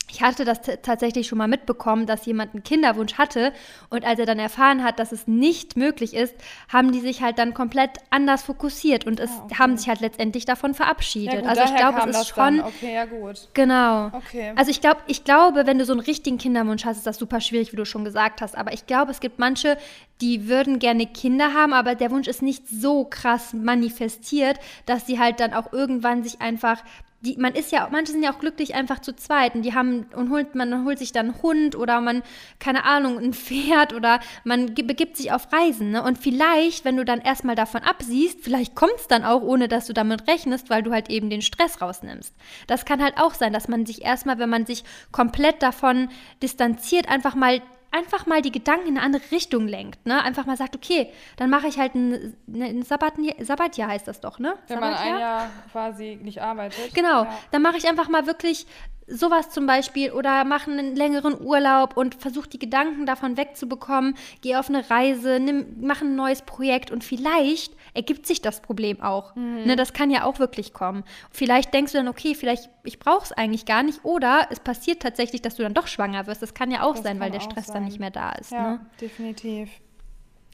ich hatte das tatsächlich schon mal mitbekommen, dass jemand einen Kinderwunsch hatte und als er dann erfahren hat, dass es nicht möglich ist, haben die sich halt dann komplett anders fokussiert und es ah, okay. haben sich halt letztendlich davon verabschiedet. Ja, gut, also ich glaube, es ist schon dann. okay, ja gut. Genau. Okay. Also ich glaube, ich glaube, wenn du so einen richtigen Kinderwunsch hast, ist das super schwierig, wie du schon gesagt hast, aber ich glaube, es gibt manche, die würden gerne Kinder haben, aber der Wunsch ist nicht so krass manifestiert, dass sie halt dann auch irgendwann sich einfach die, man ist ja, manche sind ja auch glücklich einfach zu zweit und die haben und holt, man holt sich dann einen Hund oder man, keine Ahnung, ein Pferd oder man begibt sich auf Reisen. Ne? Und vielleicht, wenn du dann erstmal davon absiehst, vielleicht kommt es dann auch, ohne dass du damit rechnest, weil du halt eben den Stress rausnimmst. Das kann halt auch sein, dass man sich erstmal, wenn man sich komplett davon distanziert, einfach mal einfach mal die Gedanken in eine andere Richtung lenkt. Ne? Einfach mal sagt, okay, dann mache ich halt ein, ne, ein Sabbat, Sabbatjahr, heißt das doch, ne? Wenn man ein Jahr quasi nicht arbeitet. Genau, ja. dann mache ich einfach mal wirklich sowas zum Beispiel oder mache einen längeren Urlaub und versuche die Gedanken davon wegzubekommen, gehe auf eine Reise, mache ein neues Projekt und vielleicht ergibt sich das Problem auch. Mhm. Ne, das kann ja auch wirklich kommen. Vielleicht denkst du dann, okay, vielleicht ich brauche es eigentlich gar nicht oder es passiert tatsächlich, dass du dann doch schwanger wirst. Das kann ja auch das sein, weil der Stress sein. dann nicht mehr da ist. Ja, ne? definitiv.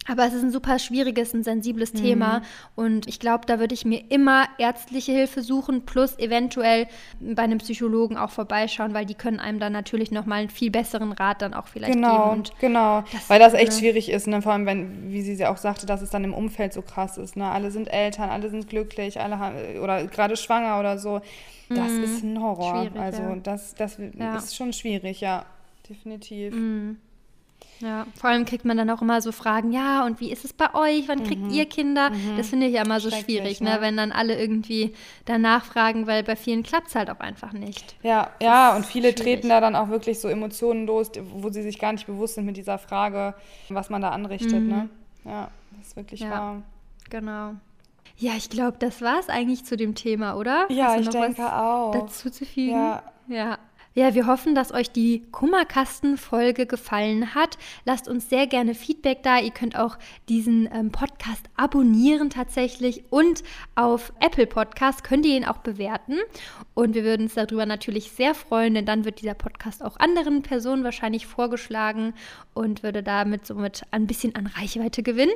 Aber es ist ein super schwieriges, ein sensibles mhm. Thema. Und ich glaube, da würde ich mir immer ärztliche Hilfe suchen, plus eventuell bei einem Psychologen auch vorbeischauen, weil die können einem dann natürlich nochmal einen viel besseren Rat dann auch vielleicht genau, geben. Und genau, das, weil das echt schwierig ist, ne? vor allem, wenn, wie sie auch sagte, dass es dann im Umfeld so krass ist. Ne? Alle sind Eltern, alle sind glücklich, alle haben, oder gerade schwanger oder so. Das mhm. ist ein Horror. Schwierig, also ja. das, das ja. ist schon schwierig, ja, definitiv. Mhm. Ja, vor allem kriegt man dann auch immer so Fragen, ja, und wie ist es bei euch? Wann kriegt mhm. ihr Kinder? Mhm. Das finde ich ja immer so schwierig, ne? ne? wenn dann alle irgendwie danach fragen, weil bei vielen klappt es halt auch einfach nicht. Ja, das ja, und viele schwierig. treten da dann auch wirklich so Emotionen los, wo sie sich gar nicht bewusst sind mit dieser Frage, was man da anrichtet. Ne? Mhm. Ne? Ja, das ist wirklich ja, wahr. Genau. Ja, ich glaube, das war es eigentlich zu dem Thema, oder? Ja, ich denke auch. Dazu zu fügen? Ja. ja. Ja, wir hoffen, dass euch die Kummerkasten-Folge gefallen hat. Lasst uns sehr gerne Feedback da. Ihr könnt auch diesen ähm, Podcast abonnieren tatsächlich und auf Apple Podcast könnt ihr ihn auch bewerten. Und wir würden uns darüber natürlich sehr freuen, denn dann wird dieser Podcast auch anderen Personen wahrscheinlich vorgeschlagen und würde damit somit ein bisschen an Reichweite gewinnen.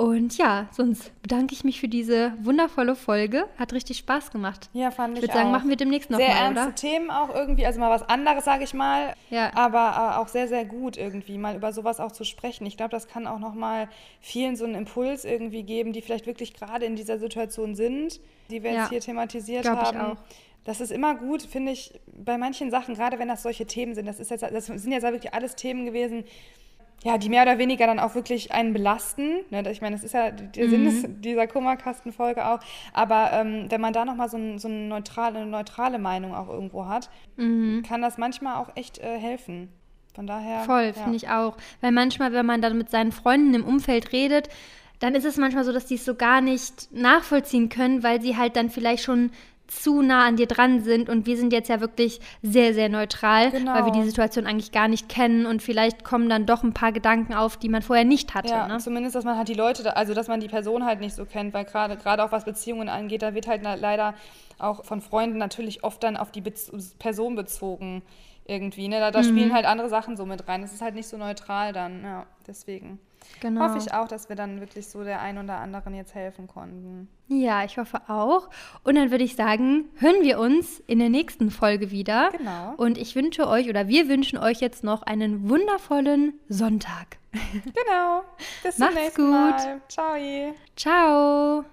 Und ja, sonst bedanke ich mich für diese wundervolle Folge. Hat richtig Spaß gemacht. Ja, fand ich Ich würde sagen, machen wir demnächst noch sehr mal, ernste oder? Themen auch irgendwie, also mal was anderes, sage ich mal. Ja. Aber äh, auch sehr, sehr gut irgendwie, mal über sowas auch zu sprechen. Ich glaube, das kann auch nochmal vielen so einen Impuls irgendwie geben, die vielleicht wirklich gerade in dieser Situation sind, die wir Ja. jetzt hier thematisiert Glaub ich haben. auch. Das ist immer gut, finde ich, bei manchen Sachen, gerade wenn das solche Themen sind. Das, ist jetzt, das sind jetzt wirklich alles Themen gewesen, ja, die mehr oder weniger dann auch wirklich einen belasten. Ne, ich meine, das ist ja der Sinn des, dieser Kummerkastenfolge auch. Aber ähm, wenn man da nochmal so, ein, so eine, neutrale, eine neutrale Meinung auch irgendwo hat, kann das manchmal auch echt äh, helfen. Von daher. Voll, ja. finde ich auch. Weil manchmal, wenn man dann mit seinen Freunden im Umfeld redet, dann ist es manchmal so, dass die es so gar nicht nachvollziehen können, weil sie halt dann vielleicht schon zu nah an dir dran sind und wir sind jetzt ja wirklich sehr, sehr neutral, Genau. weil wir die Situation eigentlich gar nicht kennen und vielleicht kommen dann doch ein paar Gedanken auf, die man vorher nicht hatte. Ja, ne? zumindest, dass man halt die Leute, da, also dass man die Person halt nicht so kennt, weil gerade gerade auch was Beziehungen angeht, da wird halt leider auch von Freunden natürlich oft dann auf die Bez Person bezogen irgendwie. Ne? Da, da Mhm. spielen halt andere Sachen so mit rein. Das ist halt nicht so neutral dann. Ja, deswegen Genau. hoffe ich auch, dass wir dann wirklich so der einen oder anderen jetzt helfen konnten. Ja, ich hoffe auch. Und dann würde ich sagen, hören wir uns in der nächsten Folge wieder. Genau. Und ich wünsche euch oder wir wünschen euch jetzt noch einen wundervollen Sonntag. Genau. Bis zum Macht's nächsten gut. Mal. Ciao. Ciao.